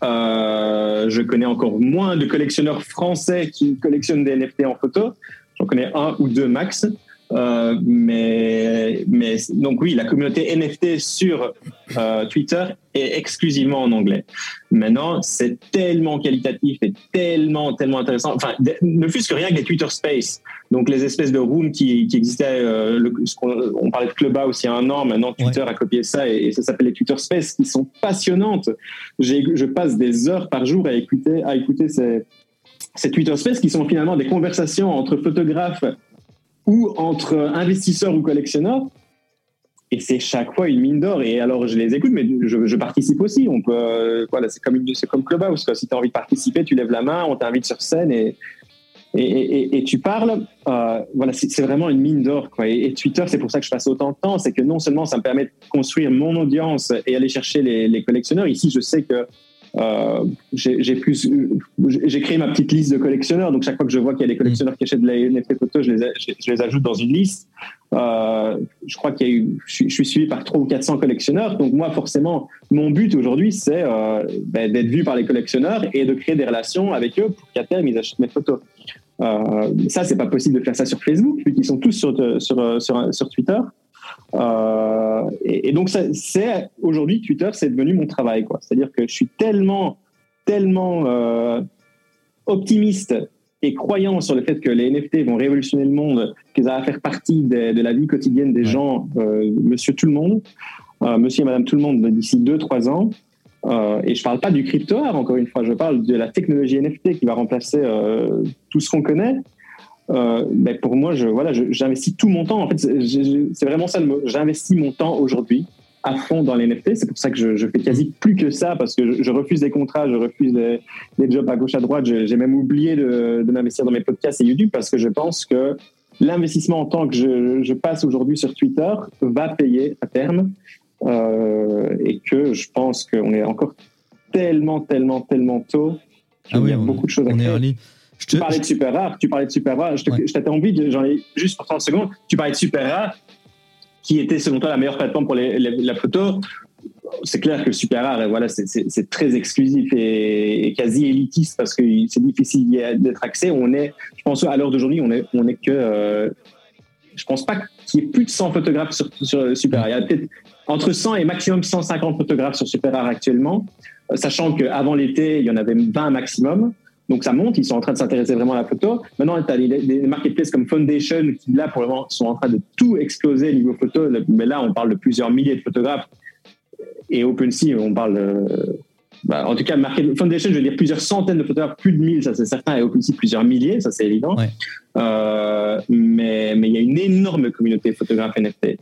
Euh, je connais encore moins de collectionneurs français qui collectionnent des NFT en photo. J'en connais un ou deux max. Euh, mais, mais donc oui, la communauté NFT sur euh, Twitter est exclusivement en anglais. Maintenant, c'est tellement qualitatif et tellement, tellement intéressant. Enfin, ne fût-ce que rien que les Twitter Space, donc les espèces de rooms qui, qui existaient. Euh, le, on, parlait de Clubhouse il y a un an. Maintenant, Twitter a copié ça et, ça s'appelle les Twitter Space, qui sont passionnantes. Je passe des heures par jour à écouter, à écouter ces, ces Twitter Space qui sont finalement des conversations entre photographes ou entre investisseurs ou collectionneurs. Et c'est chaque fois une mine d'or. Et alors, je les écoute, mais je, participe aussi. On peut, euh, voilà, c'est comme, Clubhouse. Si tu as envie de participer, tu lèves la main, on t'invite sur scène et, et, tu parles. Euh, voilà, c'est, vraiment une mine d'or. Et, Twitter, c'est pour ça que je passe autant de temps. C'est que non seulement ça me permet de construire mon audience et aller chercher les collectionneurs. Ici, je sais que euh, j'ai plus, j'ai créé ma petite liste de collectionneurs. Donc chaque fois que je vois qu'il y a des collectionneurs qui achètent de la NFT photo, je les, je, les ajoute dans une liste. Euh, je crois qu'il y a eu, je, suis suivi par 300 ou 400 collectionneurs. Donc moi, forcément, mon but aujourd'hui, c'est euh, ben, d'être vu par les collectionneurs et de créer des relations avec eux pour qu'à terme ils achètent mes photos. Ça, c'est pas possible de faire ça sur Facebook, vu qu'ils sont tous sur, sur, sur, sur Twitter. Euh, et, donc, c'est aujourd'hui Twitter, c'est devenu mon travail. quoi. C'est-à-dire que je suis tellement, tellement euh, optimiste et croyant sur le fait que les NFT vont révolutionner le monde, qu'ils vont faire partie de, la vie quotidienne des gens, euh, monsieur tout le monde, monsieur et madame tout le monde d'ici 2-3 ans. et je ne parle pas du crypto encore une fois, je parle de la technologie NFT qui va remplacer tout ce qu'on connaît. Euh, ben pour moi, je, voilà, j'investis tout mon temps. En fait, c'est vraiment ça le mot. J'investis mon temps aujourd'hui à fond dans les NFT. C'est pour ça que je, je, fais quasi plus que ça parce que je, refuse des contrats, je refuse des, des, jobs à gauche à droite. J'ai même oublié de, de m'investir dans mes podcasts et YouTube parce que je pense que l'investissement en temps que je, je passe aujourd'hui sur Twitter va payer à terme euh, et que je pense qu'on est encore tellement, tellement, tellement tôt. Ah oui, il y a beaucoup de choses à faire. Tu parlais de super rare, tu parlais de super rare. Je t'ai envie, j'en ai juste pour 30 secondes. Tu parlais de super rare, qui était selon toi la meilleure plateforme pour la photo. C'est clair que le super rare, voilà, c'est très exclusif et, quasi élitiste parce que c'est difficile d'être accès. On est, je pense, à l'heure d'aujourd'hui, on est, on est que je pense pas qu'il y ait plus de 100 photographes sur, sur Super Rare. Il y a peut-être entre 100 et maximum 150 photographes sur Super Rare actuellement, euh, sachant qu'avant l'été, il y en avait 20 maximum. Donc ça monte, ils sont en train de s'intéresser vraiment à la photo. Maintenant, tu as des, marketplaces comme Foundation qui, là, pour le sont en train de tout exploser niveau photo. Mais là, on parle de plusieurs milliers de photographes. Et OpenSea, on parle bah, en tout cas, Market Foundation, je veux dire plusieurs centaines de photographes, plus de 1000, ça c'est certain, et aussi plusieurs milliers, ça c'est évident. Euh, mais, mais il y a une énorme communauté de photographes NFT.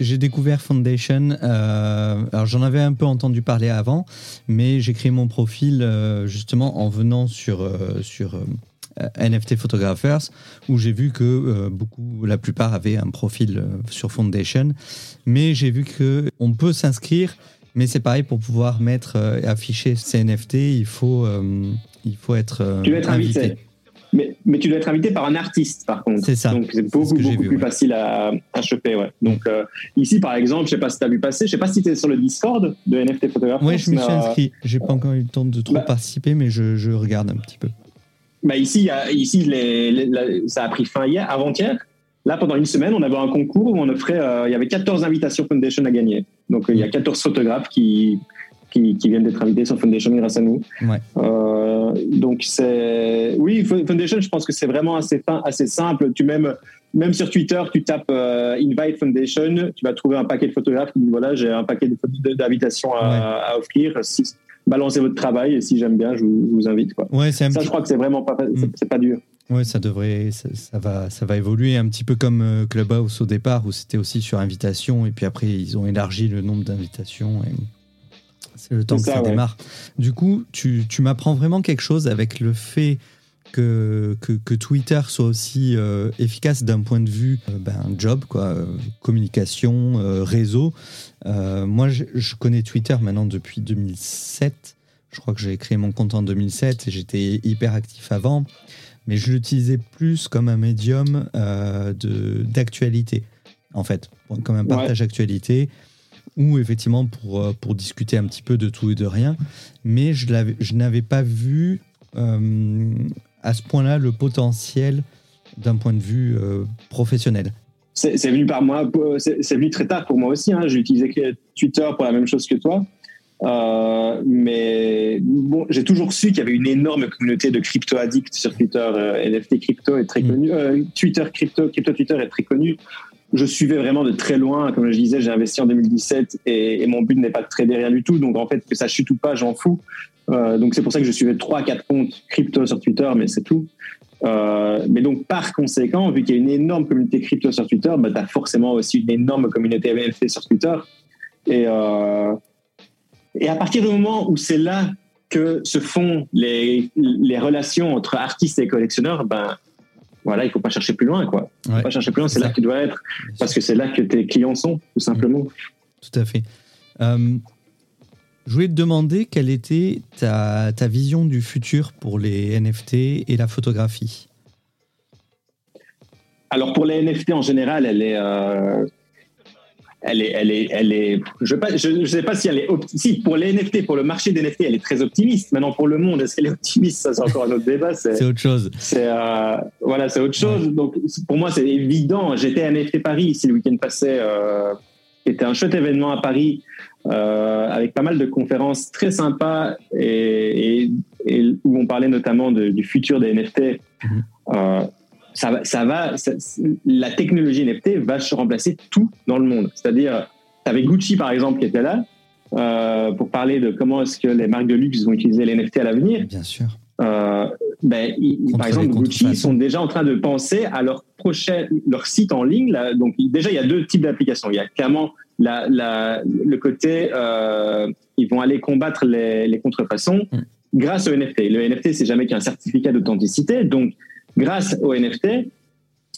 J'ai découvert Foundation, euh, alors j'en avais un peu entendu parler avant, mais j'ai créé mon profil euh, justement en venant sur, sur NFT Photographers, où j'ai vu que beaucoup, la plupart avaient un profil sur Foundation, mais j'ai vu qu'on peut s'inscrire mais c'est pareil, pour pouvoir mettre euh, et afficher ces NFT, il faut, euh, il faut être, euh, tu dois être invité. Mais, mais, tu dois être invité par un artiste, par contre. C'est ça. Donc, c'est beaucoup, beaucoup plus facile à, à, choper. Ouais. Donc, ici, par exemple, je ne sais pas si tu as vu passer, je ne sais pas si tu es sur le Discord de NFT Photographe. Oui, je me suis inscrit. Je n'ai pas encore eu le temps de trop bah participer, mais je, je, regarde un petit peu. Bah ici, y a, ici les, ça a pris fin hier, avant-hier. Là, pendant une semaine, on avait un concours où on offrait, il y avait 14 invitations Foundation à gagner. Donc, il y a 14 photographes qui, qui, viennent d'être invités sur Foundation grâce à nous. Euh, donc, c'est. Oui, Foundation, je pense que c'est vraiment assez, fin, assez simple. Tu même, même sur Twitter, tu tapes euh, Invite Foundation, tu vas trouver un paquet de photographes qui disent voilà, j'ai un paquet d'invitations à, offrir. balancez votre travail et si j'aime bien, je vous, invite. Quoi. Ouais, ça, je crois que c'est vraiment pas, mm. c'est pas dur. Oui, ça devrait, ça, va, ça va évoluer un petit peu comme euh, Clubhouse au départ, où c'était aussi sur invitation, et puis après ils ont élargi le nombre d'invitations. Et c'est le temps que ça, démarre. Du coup, tu, tu m'apprends vraiment quelque chose avec le fait que, que, Twitter soit aussi euh, efficace d'un point de vue euh, ben, job, quoi, communication, réseau. moi, je, je, connais Twitter maintenant depuis 2007. Je crois que j'ai créé mon compte en 2007 et j'étais hyper actif avant mais je l'utilisais plus comme un médium euh, d'actualité, en fait, comme un partage d'actualité, ou effectivement pour, euh, pour discuter un petit peu de tout et de rien, mais je, je n'avais pas vu euh, à ce point-là le potentiel d'un point de vue euh, professionnel. C'est venu par moi, c'est venu très tard pour moi aussi. Hein. J'ai utilisé Twitter pour la même chose que toi. Euh, mais bon, j'ai toujours su qu'il y avait une énorme communauté de crypto addicts sur Twitter. Euh, NFT crypto est très mm. connu. Euh, Twitter crypto, crypto Twitter est très connu. Je suivais vraiment de très loin. Comme je disais, j'ai investi en 2017 et, mon but n'est pas de trader rien du tout. Donc en fait, que ça chute ou pas, j'en fous. donc c'est pour ça que je suivais 3-4 comptes crypto sur Twitter, mais c'est tout. mais donc, par conséquent, vu qu'il y a une énorme communauté crypto sur Twitter, bah, tu as forcément aussi une énorme communauté NFT sur Twitter. Et, et à partir du moment où c'est là que se font les, les relations entre artistes et collectionneurs, ben voilà, il faut pas chercher plus loin, quoi. faut pas chercher plus loin, c'est là que tu dois être, parce que c'est là que tes clients sont, tout simplement. Mmh. Tout à fait. Euh, je voulais te demander quelle était ta, ta, vision du futur pour les NFT et la photographie. Alors pour les NFT en général, elle est, euh, elle est, elle est, elle est. Je ne sais pas si elle est. Si pour les NFT, pour le marché des NFT, elle est très optimiste. Maintenant pour le monde, est-ce qu'elle est optimiste? Ça c'est encore un autre débat. C'est autre chose. C'est euh, voilà, c'est autre chose. Donc pour moi c'est évident. J'étais à NFT Paris ici le week-end passé. Euh, était un chouette événement à Paris euh, avec pas mal de conférences très sympas et, et, où on parlait notamment du futur des NFT. Mm-hmm. Ça va, ça va la technologie NFT va se remplacer tout dans le monde. C'est-à-dire, tu avais Gucci par exemple qui était là euh, pour parler de comment est-ce que les marques de luxe vont utiliser les NFT à l'avenir. Bien sûr. Euh, ben, par exemple, Gucci sont déjà en train de penser à leur prochain, leur site en ligne. Là. Donc déjà, il y a deux types d'applications. Il y a clairement la, la, le côté, euh, ils vont aller combattre les, les contrefaçons mm. grâce au NFT. Le NFT, c'est jamais qu'un certificat d'authenticité. Donc grâce au NFT,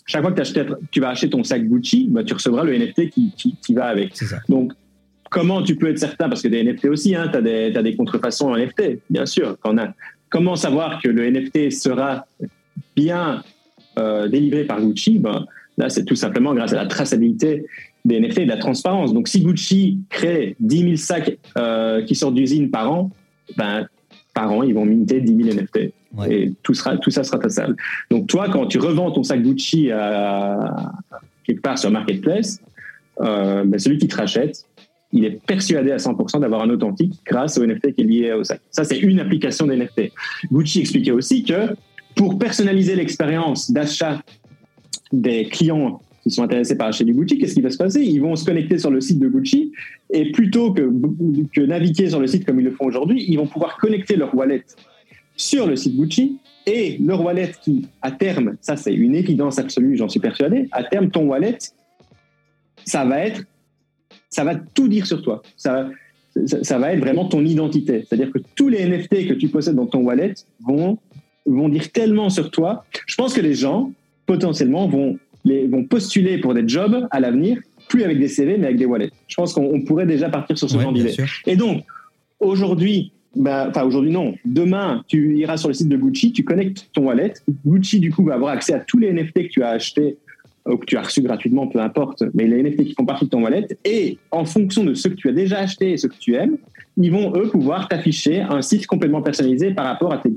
chaque fois que tu vas acheter ton sac Gucci, bah, tu recevras le NFT qui, qui, va avec. Donc, comment tu peux être certain, parce que des NFT aussi, hein, tu as, as, des contrefaçons en NFT, bien sûr. Comment savoir que le NFT sera bien euh, délivré par Gucci? Ben, Là, c'est tout simplement grâce à la traçabilité des NFT et de la transparence. Donc, si Gucci crée 10 000 sacs euh, qui sortent d'usine par an, ben, par an, ils vont minter 10 000 NFT. Et tout, sera, tout ça sera traçable. Donc, toi, quand tu revends ton sac Gucci à, quelque part sur Marketplace, euh, ben, celui qui te rachète, il est persuadé à 100% d'avoir un authentique grâce au NFT qui est lié au sac. Ça, c'est une application des NFT. Gucci expliquait aussi que pour personnaliser l'expérience d'achat des clients qui sont intéressés par acheter du Gucci, qu'est-ce qui va se passer? Ils vont se connecter sur le site de Gucci et plutôt que, que naviguer sur le site comme ils le font aujourd'hui, ils vont pouvoir connecter leur wallet sur le site Gucci et leur wallet qui, à terme, ça c'est une évidence absolue, j'en suis persuadé, à terme, ton wallet, ça va être, ça va tout dire sur toi. Ça, ça, va être vraiment ton identité. C'est-à-dire que tous les NFT que tu possèdes dans ton wallet vont, vont dire tellement sur toi. Je pense que les gens, potentiellement, vont, les, vont postuler pour des jobs à l'avenir, plus avec des CV, mais avec des wallets. Je pense qu'on pourrait déjà partir sur ce genre d'idée. Et donc, aujourd'hui, bah, enfin aujourd'hui non. Demain, tu iras sur le site de Gucci, tu connectes ton wallet. Gucci du coup va avoir accès à tous les NFT que tu as achetés ou que tu as reçus gratuitement, peu importe, mais les NFT qui font partie de ton wallet. Et en fonction de ce que tu as déjà acheté et ce que tu aimes, ils vont eux pouvoir t'afficher un site complètement personnalisé par rapport à tes.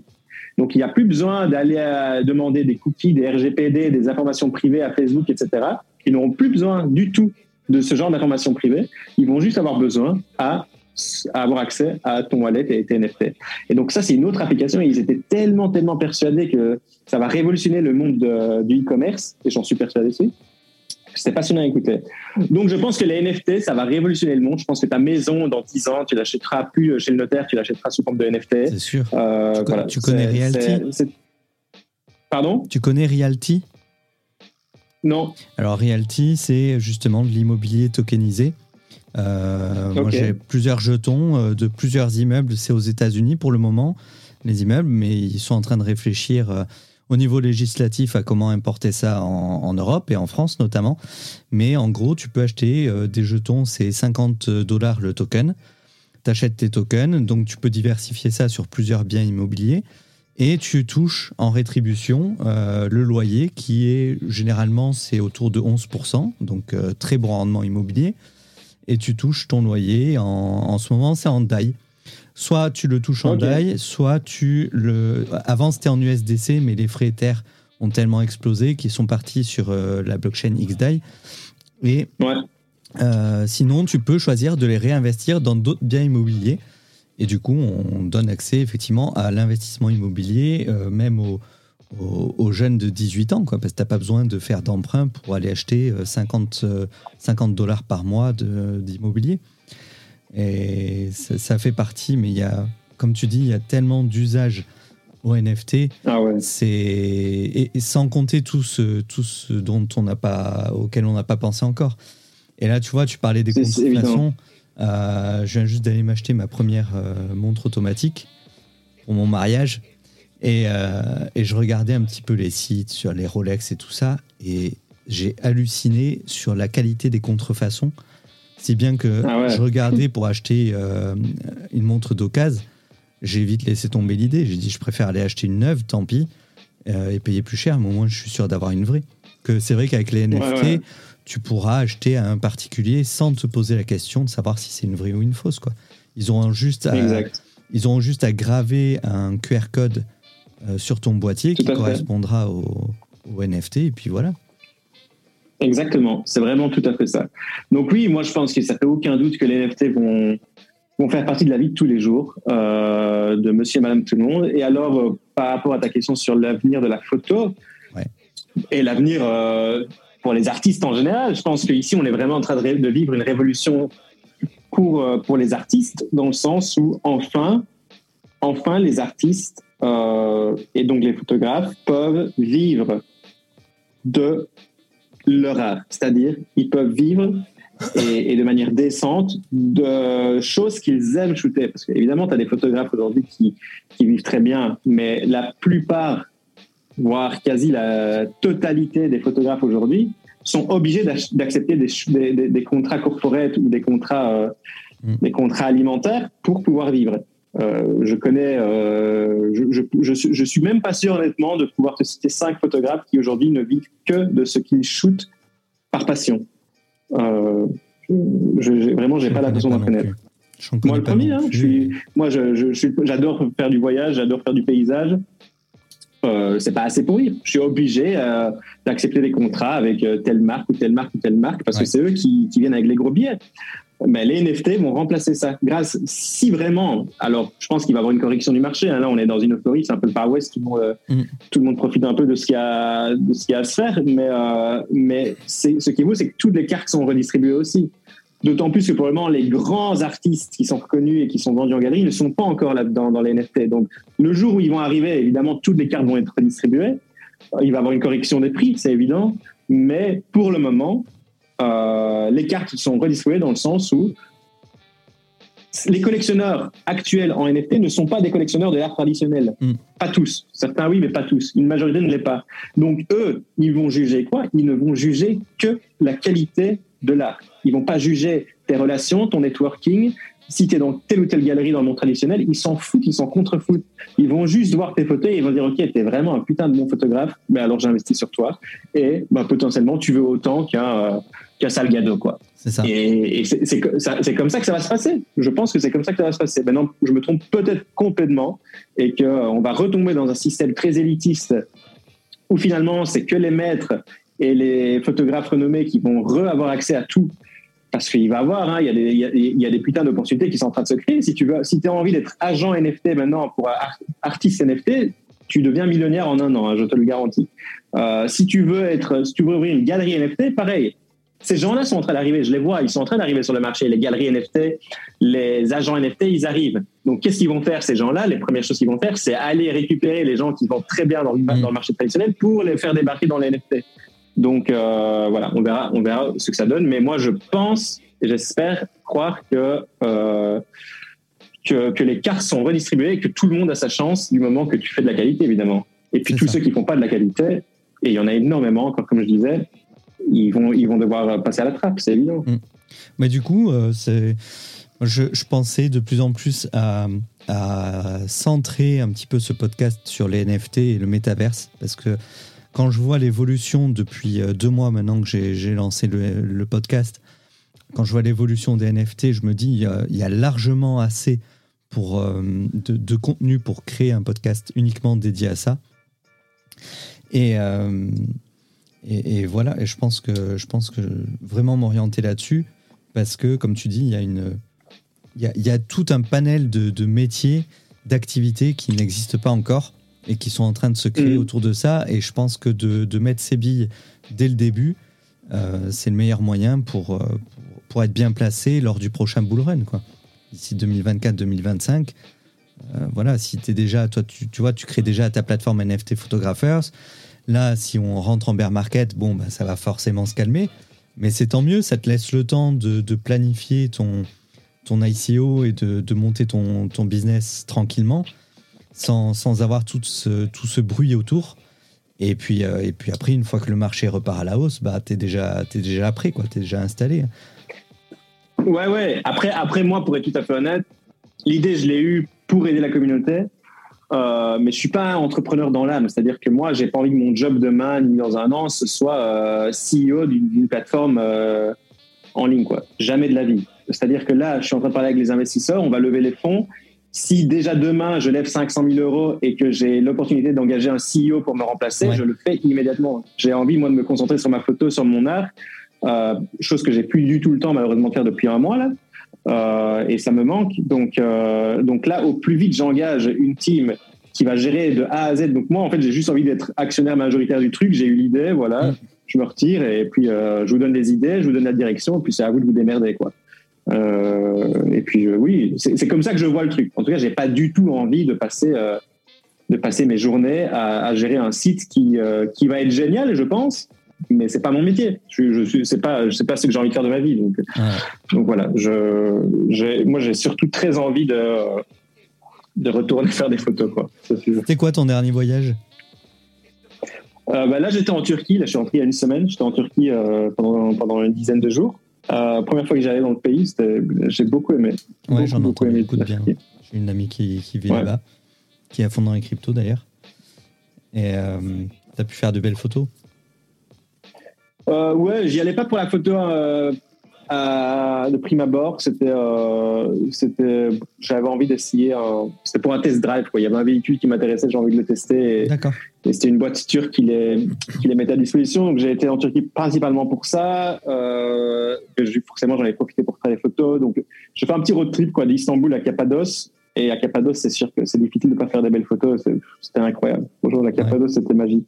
Donc il n'y a plus besoin d'aller demander des cookies, des RGPD, des informations privées à Facebook, etc. Ils n'auront plus besoin du tout de ce genre d'informations privées. Ils vont juste avoir besoin à à avoir accès à ton wallet et tes NFT. Et donc ça, c'est une autre application et ils étaient tellement, tellement persuadés que ça va révolutionner le monde du e-commerce et j'en suis persuadé aussi. C'était passionnant à écouter. Donc, je pense que les NFT, ça va révolutionner le monde. Je pense que ta maison, dans 10 ans, tu l'achèteras plus chez le notaire, tu l'achèteras sous forme de NFT. C'est sûr. Euh, tu, connais Realty Pardon? Tu connais Realty? Non. Alors, Realty, c'est justement de l'immobilier tokenisé. Euh, moi, j'ai plusieurs jetons euh, de plusieurs immeubles. C'est aux États-Unis pour le moment, les immeubles, mais ils sont en train de réfléchir euh, au niveau législatif à comment importer ça en, Europe et en France notamment. Mais en gros, tu peux acheter des jetons, c'est 50 dollars le token. Tu achètes tes tokens, donc tu peux diversifier ça sur plusieurs biens immobiliers. Et tu touches en rétribution le loyer qui est généralement c'est autour de 11%, donc très bon rendement immobilier et tu touches ton loyer. En, ce moment, c'est en DAI. Soit tu le touches en DAI, soit tu le. Avant, c'était en USDC, mais les frais Ether ont tellement explosé qu'ils sont partis sur euh, la blockchain XDAI. Et euh, sinon, tu peux choisir de les réinvestir dans d'autres biens immobiliers. Et du coup, on donne accès effectivement à l'investissement immobilier, euh, même aux, aux, jeunes de 18 ans, quoi, parce que tu n'as pas besoin de faire d'emprunt pour aller acheter 50, euh, 50 euh, dollars par mois d'immobilier. Et ça, fait partie, mais il y a, comme tu dis, il y a tellement d'usages au NFT. Ah c'est et, sans compter tout ce, tout ce dont on n'a pas, auquel on n'a pas pensé encore. Et là, tu vois, tu parlais des consultations. Euh, je viens juste d'aller m'acheter ma première montre automatique pour mon mariage. Euh, et, je regardais un petit peu les sites sur les Rolex et tout ça, et j'ai halluciné sur la qualité des contrefaçons, si bien que ah je regardais pour acheter euh, une montre d'occasion, j'ai vite laissé tomber l'idée. J'ai dit, je préfère aller acheter une neuve, tant pis, euh, et payer plus cher, mais au moins je suis sûr d'avoir une vraie. Que c'est vrai qu'avec les NFT, tu pourras acheter à un particulier sans te poser la question de savoir si c'est une vraie ou une fausse. Quoi. Ils auront juste à, ils auront juste à graver un QR code euh, sur ton boîtier qui correspondra au, NFT, et puis voilà. Exactement, c'est vraiment tout à fait ça. Donc oui, moi je pense que ça fait aucun doute que les NFT vont, vont faire partie de la vie de tous les jours euh, de monsieur et madame tout le monde. Et alors, euh, par rapport à ta question sur l'avenir de la photo et l'avenir pour les artistes en général, je pense qu'ici on est vraiment en train de, de, vivre une révolution pour, pour les artistes dans le sens où enfin, enfin les artistes euh, et donc les photographes peuvent vivre de leur art, c'est-à-dire ils peuvent vivre et, de manière décente de choses qu'ils aiment shooter. Parce qu'évidemment, tu as des photographes aujourd'hui qui, qui, vivent très bien, mais la plupart, voire quasi la totalité des photographes aujourd'hui, sont obligés d'accepter des, des, des, contrats corporate ou des contrats, euh, mm. des contrats alimentaires pour pouvoir vivre. Euh, je connais, euh, je, je, je, suis même pas sûr honnêtement de pouvoir te citer cinq photographes qui aujourd'hui ne vivent que de ce qu'ils shootent par passion. Euh, je, vraiment, j'ai pas l'impression d'en connaître. Moi, le premier. Hein, je suis, moi, j'adore faire du voyage, j'adore faire du paysage. Euh, c'est pas assez pour vivre. Je suis obligé euh, d'accepter des contrats avec telle marque ou telle marque ou telle marque parce que c'est eux qui, qui, viennent avec les gros billets. Mais les NFT vont remplacer ça. Grâce, si vraiment, alors je pense qu'il va y avoir une correction du marché. Hein. là, on est dans une euphorie, c'est un peu le Far West, tout le monde, mm. tout le monde profite un peu de ce qu'il y a, de ce qu'il y a à se faire. Mais, mais ce qui est beau, c'est que toutes les cartes sont redistribuées aussi. D'autant plus que pour le moment, les grands artistes qui sont reconnus et qui sont vendus en galerie ne sont pas encore là-dedans dans les NFT. Donc, le jour où ils vont arriver, évidemment, toutes les cartes vont être redistribuées. Il va y avoir une correction des prix, c'est évident. Mais pour le moment, euh, les cartes sont redistribuées dans le sens où les collectionneurs actuels en NFT ne sont pas des collectionneurs de l'art traditionnel. Hmm. Pas tous. Certains oui, mais pas tous. Une majorité ne l'est pas. Donc eux, ils vont juger quoi? Ils ne vont juger que la qualité de l'art. Ils vont pas juger tes relations, ton networking. Si tu es dans telle ou telle galerie dans le monde traditionnel, ils s'en foutent, ils s'en contre-foutent. Ils vont juste voir tes photos et ils vont dire Ok, tu es vraiment un putain de bon photographe, mais alors j'investis sur toi. Et bah, potentiellement, tu veux autant qu'un euh, Salgado. Quoi. C'est ça. Et, c'est comme ça que ça va se passer. Je pense que c'est comme ça que ça va se passer. Maintenant, je me trompe peut-être complètement et qu'on euh, va retomber dans un système très élitiste où finalement, c'est que les maîtres et les photographes renommés qui vont re-avoir accès à tout parce qu'il va avoir, hein, il, y a des, il, y a, des putains d'opportunités qui sont en train de se créer. Si tu veux, si as envie d'être agent NFT maintenant pour artiste NFT, tu deviens millionnaire en un an, hein, je te le garantis. Euh, si tu veux être, si tu veux ouvrir une galerie NFT, pareil. Ces gens-là sont en train d'arriver, je les vois, ils sont en train d'arriver sur le marché. Les galeries NFT, les agents NFT, ils arrivent. Donc, qu'est-ce qu'ils vont faire, ces gens-là? Les premières choses qu'ils vont faire, c'est aller récupérer les gens qui vont très bien dans le, mmh. dans le marché traditionnel pour les faire débarquer dans les NFT. Donc euh, voilà, on verra, on verra ce que ça donne. Mais moi, je pense et j'espère croire que, euh, que, que les cartes sont redistribuées et que tout le monde a sa chance du moment que tu fais de la qualité, évidemment. Et puis tous ceux qui font pas de la qualité, et il y en a énormément, encore comme je disais, ils vont, ils vont devoir passer à la trappe, c'est évident. Mm. Mais du coup, euh, c'est, je, je, pensais de plus en plus à, à, centrer un petit peu ce podcast sur les NFT et le métaverse, parce que quand je vois l'évolution depuis euh, deux mois maintenant que j'ai lancé le, podcast, quand je vois l'évolution des NFT, je me dis il y a, largement assez pour, euh, de, contenu pour créer un podcast uniquement dédié à ça. Euh, et, voilà, et je pense que je pense que vraiment m'orienter là-dessus parce que, comme tu dis, il y a tout un panel de métiers, d'activités qui n'existent pas encore et qui sont en train de se créer mm. autour de ça. Et je pense que de, de mettre ses billes dès le début, euh, c'est le meilleur moyen pour, euh, pour, être bien placé lors du prochain bull run. Quoi. D'ici 2024-2025, euh, voilà, si tu es déjà, toi, tu, tu, vois, tu crées déjà ta plateforme NFT Photographers. Là, si on rentre en bear market, bon, bah, ça va forcément se calmer. Mais c'est tant mieux, ça te laisse le temps de, de planifier ton, ton ICO et de, de monter ton, ton business tranquillement sans, sans avoir tout ce, tout ce bruit autour. Et puis, euh, et puis après, une fois que le marché repart à la hausse, bah, tu es déjà, es déjà prêt, tu es déjà installé. Ouais, ouais. Après, après, moi, pour être tout à fait honnête, l'idée, je l'ai eue pour aider la communauté. Euh, mais je suis pas un entrepreneur dans l'âme. C'est-à-dire que moi, j'ai pas envie que mon job demain, ni dans un an, ce soit euh, CEO d'une plateforme en ligne. Quoi. Jamais de la vie. C'est-à-dire que là, je suis en train de parler avec les investisseurs, on va lever les fonds si déjà demain je lève 500 000 euros et que j'ai l'opportunité d'engager un CEO pour me remplacer, je le fais immédiatement. J'ai envie moi de me concentrer sur ma photo, sur mon art, euh, chose que j'ai plus du tout le temps malheureusement de faire depuis un mois là, euh, et ça me manque. Donc euh, donc là, au plus vite j'engage une team qui va gérer de A à Z. Donc moi en fait j'ai juste envie d'être actionnaire majoritaire du truc. J'ai eu l'idée, voilà, je me retire et puis je vous donne des idées, je vous donne la direction, et puis c'est à vous de vous démerder quoi. Euh, et puis euh, oui, c'est comme ça que je vois le truc. En tout cas, j'ai pas du tout envie de passer euh, de passer mes journées à, gérer un site qui qui va être génial, je pense, mais c'est pas mon métier. Je, je suis, c'est pas, sais pas ce que j'ai envie de faire de ma vie. Donc, donc voilà, je, moi j'ai surtout très envie de, de retourner faire des photos. Quoi. C'était quoi ton dernier voyage? Bah là, j'étais en Turquie. Là, je suis rentré il y a une semaine. J'étais en Turquie pendant, pendant une dizaine de jours. Euh, première fois que j'allais dans le pays, j'ai beaucoup aimé. Ouais, j'en ai entendu beaucoup de bien. J'ai une amie qui, qui vit là-bas, qui est à fond dans les cryptos d'ailleurs. Et euh, tu as pu faire de belles photos? Euh, Ouais, j'y allais pas pour la photo euh, de prime abord, c'était, c'était, j'avais envie d'essayer. C'était pour un test drive. Quoi. Il y avait un véhicule qui m'intéressait, j'ai envie de le tester. D'accord. Et c'était une boîte turque qui les, qui les mettait à disposition. Donc j'ai été en Turquie principalement pour ça. Euh, forcément, j'en ai profité pour faire des photos. Donc je fais un petit road trip quoi, d'Istanbul à Cappadoce. Et à Cappadoce, c'est sûr que c'est difficile de pas faire des belles photos. C'était incroyable. Bonjour, la Cappadoce, c'était magique.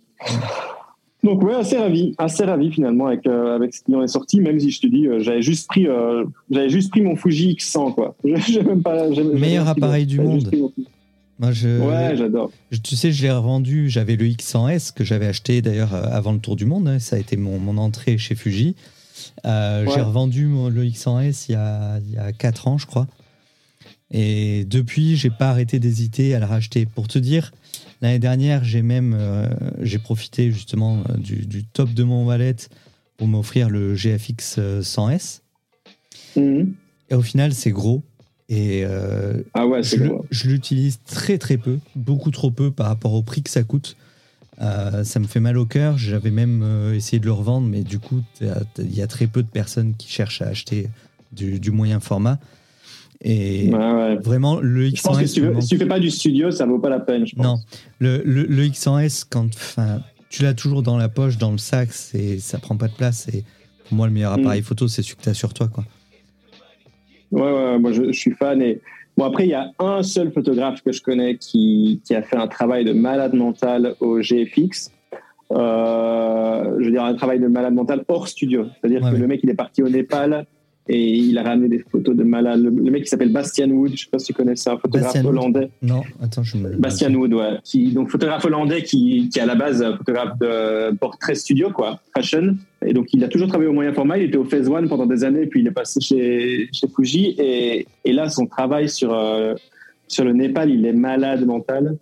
Donc ouais, assez ravi, assez ravi finalement avec euh, avec ce qui en est sorti. Même si je te dis, euh, j'avais juste pris, euh, j'avais juste pris mon Fuji X100 quoi. même pas, Meilleur appareil du monde. Moi, je, ouais, j'adore. Tu sais, je l'ai revendu. J'avais le X100S que j'avais acheté d'ailleurs avant le tour du monde. Hein. Ça a été mon, mon entrée chez Fuji. J'ai revendu le X100S il y, a, il y a 4 ans, je crois. Et depuis, j'ai pas arrêté d'hésiter à le racheter. Pour te dire, l'année dernière, j'ai même euh, j'ai profité justement euh, du, top de mon wallet pour m'offrir le GFX 100S. Euh, mhm. Et au final, c'est gros. Et ah ouais, je, je l'utilise très très peu, beaucoup trop peu par rapport au prix que ça coûte. ça me fait mal au cœur. J'avais même essayé de le revendre, mais du coup, il y a très peu de personnes qui cherchent à acheter du, du moyen format. Et vraiment, le X100S. Je pense que si tu, ne fais pas du studio, ça vaut pas la peine. Je pense. Non, le, le, le X100S, quand tu l'as toujours dans la poche, dans le sac, et ça prend pas de place. Et pour moi, le meilleur mm. appareil photo, c'est celui que tu as sur toi. Quoi. Ouais, ouais, moi je, suis fan. Et bon, après, il y a un seul photographe que je connais qui, qui a fait un travail de malade mental au GFX. Euh, je veux dire, un travail de malade mental hors studio. C'est-à-dire que le mec, il est parti au Népal et il a ramené des photos de malades. Le, mec qui s'appelle Bastian Wood, je sais pas si tu connais ça, photographe hollandais. Non, attends, je me. Bastian Wood, ouais. Qui, donc photographe hollandais qui, qui est à la base photographe de portrait studio, quoi, fashion. Et donc il a toujours travaillé au moyen format. Il était au Phase One pendant des années, puis il est passé chez, chez Fuji. Et, et là, son travail sur, euh, sur le Népal, il est malade mental.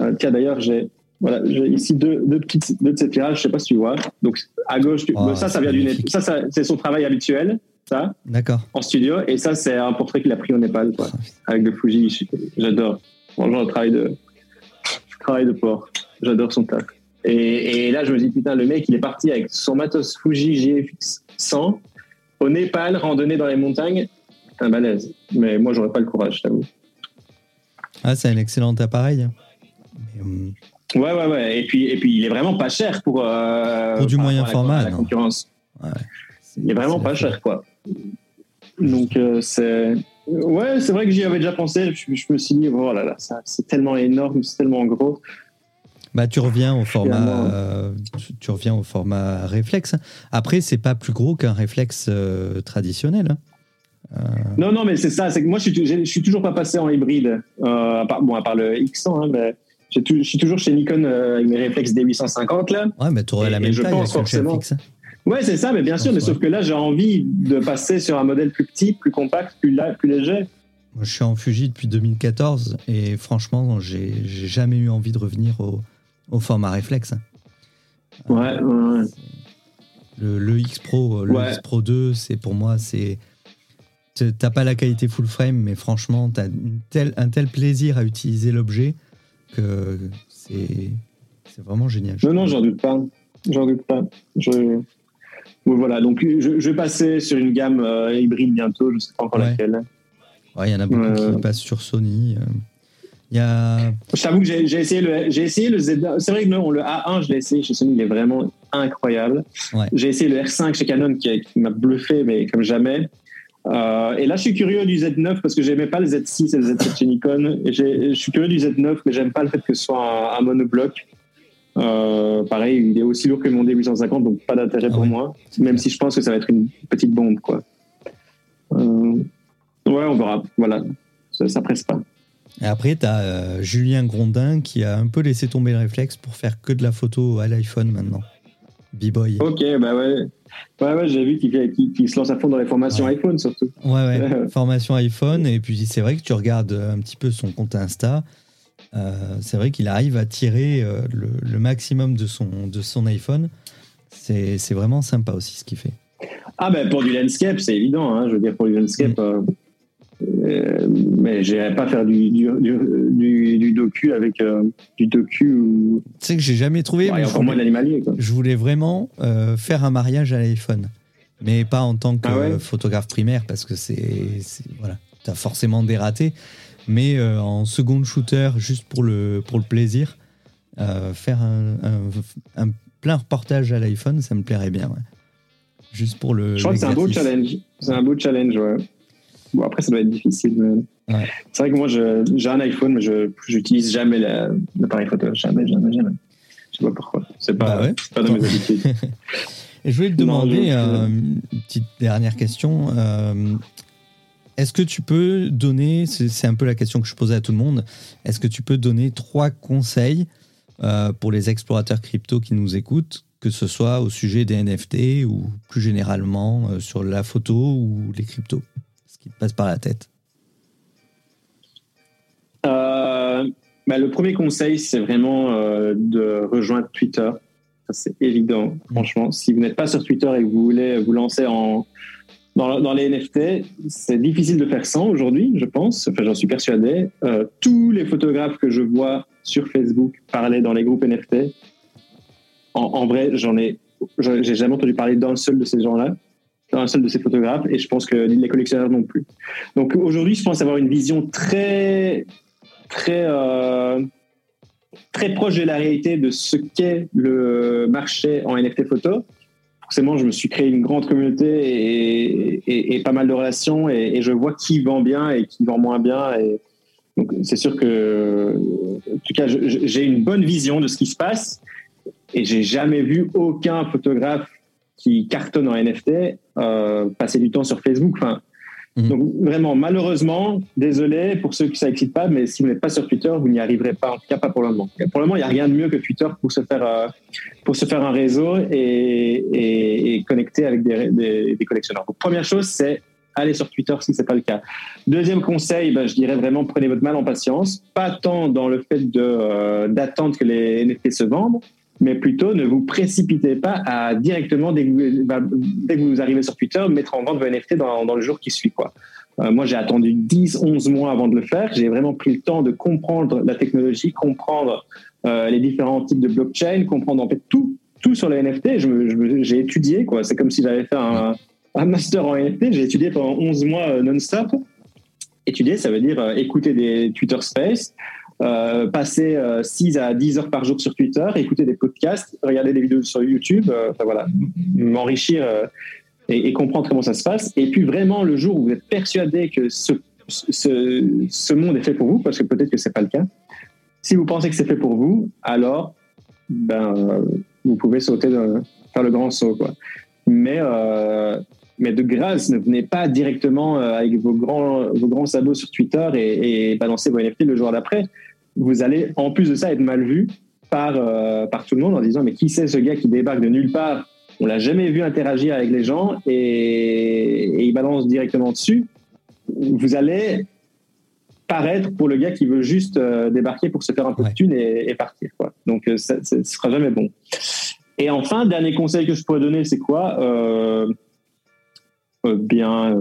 Euh, tiens, d'ailleurs, j'ai voilà, j'ai ici deux, deux, petites, deux de ces tirages, je sais pas si tu vois. Donc à gauche, oh, ça, ça vient du Népal. Ça, ça c'est son travail habituel ça. D'accord. En studio. Et ça, c'est un portrait qu'il a pris au Népal, quoi. Avec le Fuji. J'adore. Franchement, le travail de, travail de port. J'adore son taf. Et, et, là, je me dis, putain, le mec, il est parti avec son matos Fuji GFX 100 au Népal, randonner dans les montagnes. Un balèze. Mais moi, j'aurais pas le courage, je t'avoue. Ah, c'est un excellent appareil. Hum, ouais, ouais, ouais. Et puis, et puis, il est vraiment pas cher pour. Euh, pour du moyen format. La, concurrence. Ouais. Il est vraiment pas cher, quoi. Donc, euh, c'est. Ouais, c'est vrai que j'y avais déjà pensé. Je, me suis dit, oh là là, c'est tellement énorme, c'est tellement gros. Bah, tu reviens au format, euh, tu, reviens au format réflexe. Après, c'est pas plus gros qu'un réflexe euh, traditionnel. Hein. Non, non, mais c'est ça. C'est que moi, je suis, je suis toujours pas passé en hybride. à part, bon, à part le X100, hein, mais je suis toujours chez Nikon avec mes réflexes D850 là. Ouais, mais tu aurais la même je taille forcément. Ouais, c'est ça, mais bien sûr, mais sauf que là, j'ai envie de passer sur un modèle plus petit, plus compact, plus, plus léger. Moi, je suis en Fuji depuis 2014 et franchement, j'ai jamais eu envie de revenir au, au format réflexe. Ouais, ouais. Le, le, X Pro, le X Pro 2, c'est pour moi, c'est. T'as pas la qualité full frame, mais franchement, t'as tel, un tel plaisir à utiliser l'objet que c'est vraiment génial. Non, non, j'en doute pas. J'en doute pas. Je, voilà, donc je, je, vais passer sur une gamme euh, hybride bientôt, je ne sais pas encore laquelle. Il y en a beaucoup qui euh. passent sur Sony. Euh. Il y a... Je t'avoue que j'ai essayé le, j'ai essayé le Z. C'est vrai que non, le A1, je l'ai essayé chez Sony, il est vraiment incroyable. J'ai essayé le R5 chez Canon qui, m'a bluffé, mais comme jamais. et là, je suis curieux du Z9 parce que j'aimais pas le Z6 et le Z7 chez Nikon. Et je suis curieux du Z9, mais j'aime pas le fait que ce soit un monobloc. Euh, pareil, il est aussi lourd que mon D850, donc pas d'intérêt pour ah moi, même si je pense que ça va être une petite bombe. Quoi. Euh, ouais, on verra. Voilà, ça, ça presse pas. Et après, tu as euh, Julien Grondin qui a un peu laissé tomber le réflexe pour faire que de la photo à l'iPhone maintenant. B-Boy. Ok, bah ouais. Ouais, ouais j'ai vu qu'il se lance à fond dans les formations iPhone surtout. Ouais, ouais. formation iPhone. Et puis c'est vrai que tu regardes un petit peu son compte Insta. Euh, c'est vrai qu'il arrive à tirer euh, le, maximum de son, de son iPhone. C'est vraiment sympa aussi ce qu'il fait. Ah ben pour du landscape, c'est évident. Hein. je veux dire, pour du landscape, mm. euh, mais j'irai pas faire du, du, du, docu avec du docu. Ou... Tu sais que j'ai jamais trouvé. Ouais, encore moins l'animalier. Je voulais vraiment faire un mariage à l'iPhone. mais pas en tant que ah photographe primaire parce que c'est voilà, tu as forcément des ratés. Mais euh, en second shooter, juste pour le, pour le plaisir, euh, faire un, un, plein reportage à l'iPhone, ça me plairait bien. Juste pour le. Je crois que c'est un beau challenge. C'est un beau challenge, ouais. Bon, après, ça doit être difficile. C'est vrai que moi, j'ai un iPhone, mais je n'utilise jamais l'appareil photo. Jamais, jamais, jamais. Je sais pas pourquoi. C'est pas, bah pas dans mes habitudes. Et je voulais te demander euh, une petite dernière question. Euh, est-ce que tu peux donner, c'est un peu la question que je posais à tout le monde, est-ce que tu peux donner trois conseils euh, pour les explorateurs crypto qui nous écoutent, que ce soit au sujet des NFT ou plus généralement sur la photo ou les cryptos? Ce qui te passe par la tête. Bah, Le premier conseil, c'est vraiment de rejoindre Twitter. C'est évident, franchement. Si vous n'êtes pas sur Twitter et que vous voulez vous lancer en, dans, les NFT, c'est difficile de faire sans aujourd'hui, je pense. Enfin, j'en suis persuadé. Euh, tous les photographes que je vois sur Facebook parler dans les groupes NFT, en, vrai, j'en ai, j'ai jamais entendu parler d'un seul de ces gens-là, d'un seul de ces photographes, et je pense que les collectionneurs non plus. Donc aujourd'hui, je pense avoir une vision très, très euh, très proche de la réalité de ce qu'est le marché en NFT photo. Forcément, je me suis créé une grande communauté et, pas mal de relations et, je vois qui vend bien et qui vend moins bien. Donc, c'est sûr que, en tout cas, j'ai une bonne vision de ce qui se passe et j'ai jamais vu aucun photographe qui cartonne en NFT euh, passer du temps sur Facebook. Enfin, Mhm. Donc vraiment, malheureusement, désolé pour ceux qui ça excite pas, mais si vous n'êtes pas sur Twitter, vous n'y arriverez pas, en tout cas pas pour le moment. Pour le moment, il n'y a rien de mieux que Twitter pour se faire, euh, pour se faire un réseau et, connecter avec des, collectionneurs. Donc première chose, c'est aller sur Twitter si c'est pas le cas. Deuxième conseil, ben, je dirais vraiment prenez votre mal en patience, pas tant dans le fait euh, d'attendre que les NFT se vendent, mais plutôt ne vous précipitez pas à directement, dès que vous, bah, arrivez sur Twitter, mettre en vente vos NFT dans, le jour qui suit. Euh, moi, j'ai attendu 10, 11 mois avant de le faire. J'ai vraiment pris le temps de comprendre la technologie, comprendre euh, les différents types de blockchain, comprendre tout, tout sur les NFT. J'ai étudié. C'est comme si j'avais fait un, un, master en NFT. J'ai étudié pendant 11 mois euh, non-stop. Étudier, ça veut dire écouter des Twitter Space, euh, passer 6 euh, à 10 heures par jour sur Twitter, écouter des podcasts, regarder des vidéos sur YouTube, euh, voilà, m'enrichir et, comprendre comment ça se passe. Et puis vraiment, le jour où vous êtes persuadé que ce, monde est fait pour vous, parce que peut-être que c'est pas le cas, si vous pensez que c'est fait pour vous, alors ben, vous pouvez sauter, faire le grand saut. Quoi. Mais mais de grâce, ne venez pas directement avec vos grands, vos grands sabots sur Twitter et, et balancer vos NFT le jour d'après vous allez en plus de ça être mal vu par, euh, par tout le monde en disant mais qui c'est ce gars qui débarque de nulle part? On l'a jamais vu interagir avec les gens et, il balance directement dessus. Vous allez paraître pour le gars qui veut juste euh, débarquer pour se faire un peu de thune et, partir. Quoi. Donc euh, ça, ne sera jamais bon. Et enfin, dernier conseil que je pourrais donner, c'est quoi? Bien,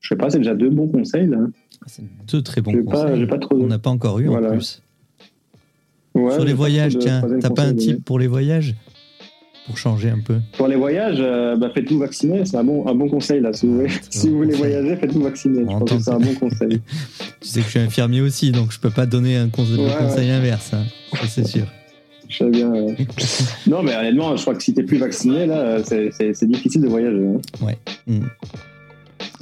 je sais pas, c'est déjà deux bons conseils là. C'est deux très bons conseils. On n'a pas encore eu en plus. Sur les voyages, tiens, t'as pas un type pour les voyages? Pour changer un peu Pour les voyages, euh, bah, faites-vous vacciner, c'est un bon, un bon conseil là. Si vous voulez, si vous voulez voyager, faites-vous vacciner. Je pense que c'est un bon conseil. tu sais que je suis infirmier aussi, donc je peux pas donner un conseil, inverse, hein. c'est sûr. Je sais bien. non, mais honnêtement, je crois que si t'es plus vacciné, là, c'est difficile de voyager. Hein. Ouais. Hmm.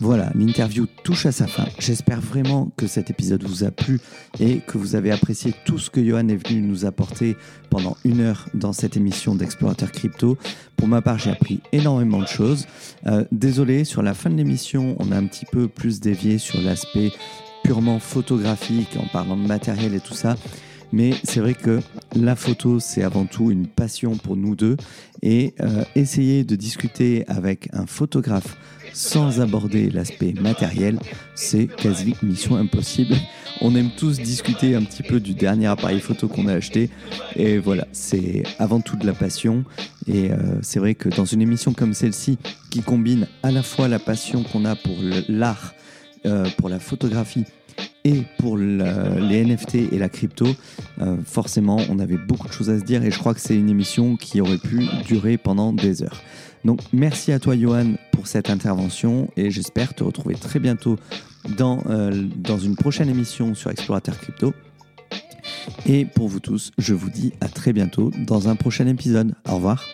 Voilà, l'interview touche à sa fin. J'espère vraiment que cet épisode vous a plu et que vous avez apprécié tout ce que Johan est venu nous apporter pendant une heure dans cette émission d'Explorateur Crypto. Pour ma part, j'ai appris énormément de choses. Euh, désolé, sur la fin de l'émission, on a un petit peu plus dévié sur l'aspect purement photographique en parlant de matériel et tout ça. Mais c'est vrai que la photo, c'est avant tout une passion pour nous deux. Et euh, essayer de discuter avec un photographe sans aborder l'aspect matériel, c'est quasi mission impossible. On aime tous discuter un petit peu du dernier appareil photo qu'on a acheté. Et voilà, c'est avant tout de la passion. Et euh, c'est vrai que dans une émission comme celle-ci, qui combine à la fois la passion qu'on a pour l'art, euh, pour la photographie, et pour les NFT et la crypto, euh, forcément, on avait beaucoup de choses à se dire et je crois que c'est une émission qui aurait pu durer pendant des heures. Donc merci à toi Johan pour cette intervention et j'espère te retrouver très bientôt dans, euh, dans une prochaine émission sur Explorateur Crypto. Et pour vous tous, je vous dis à très bientôt dans un prochain épisode. Au revoir.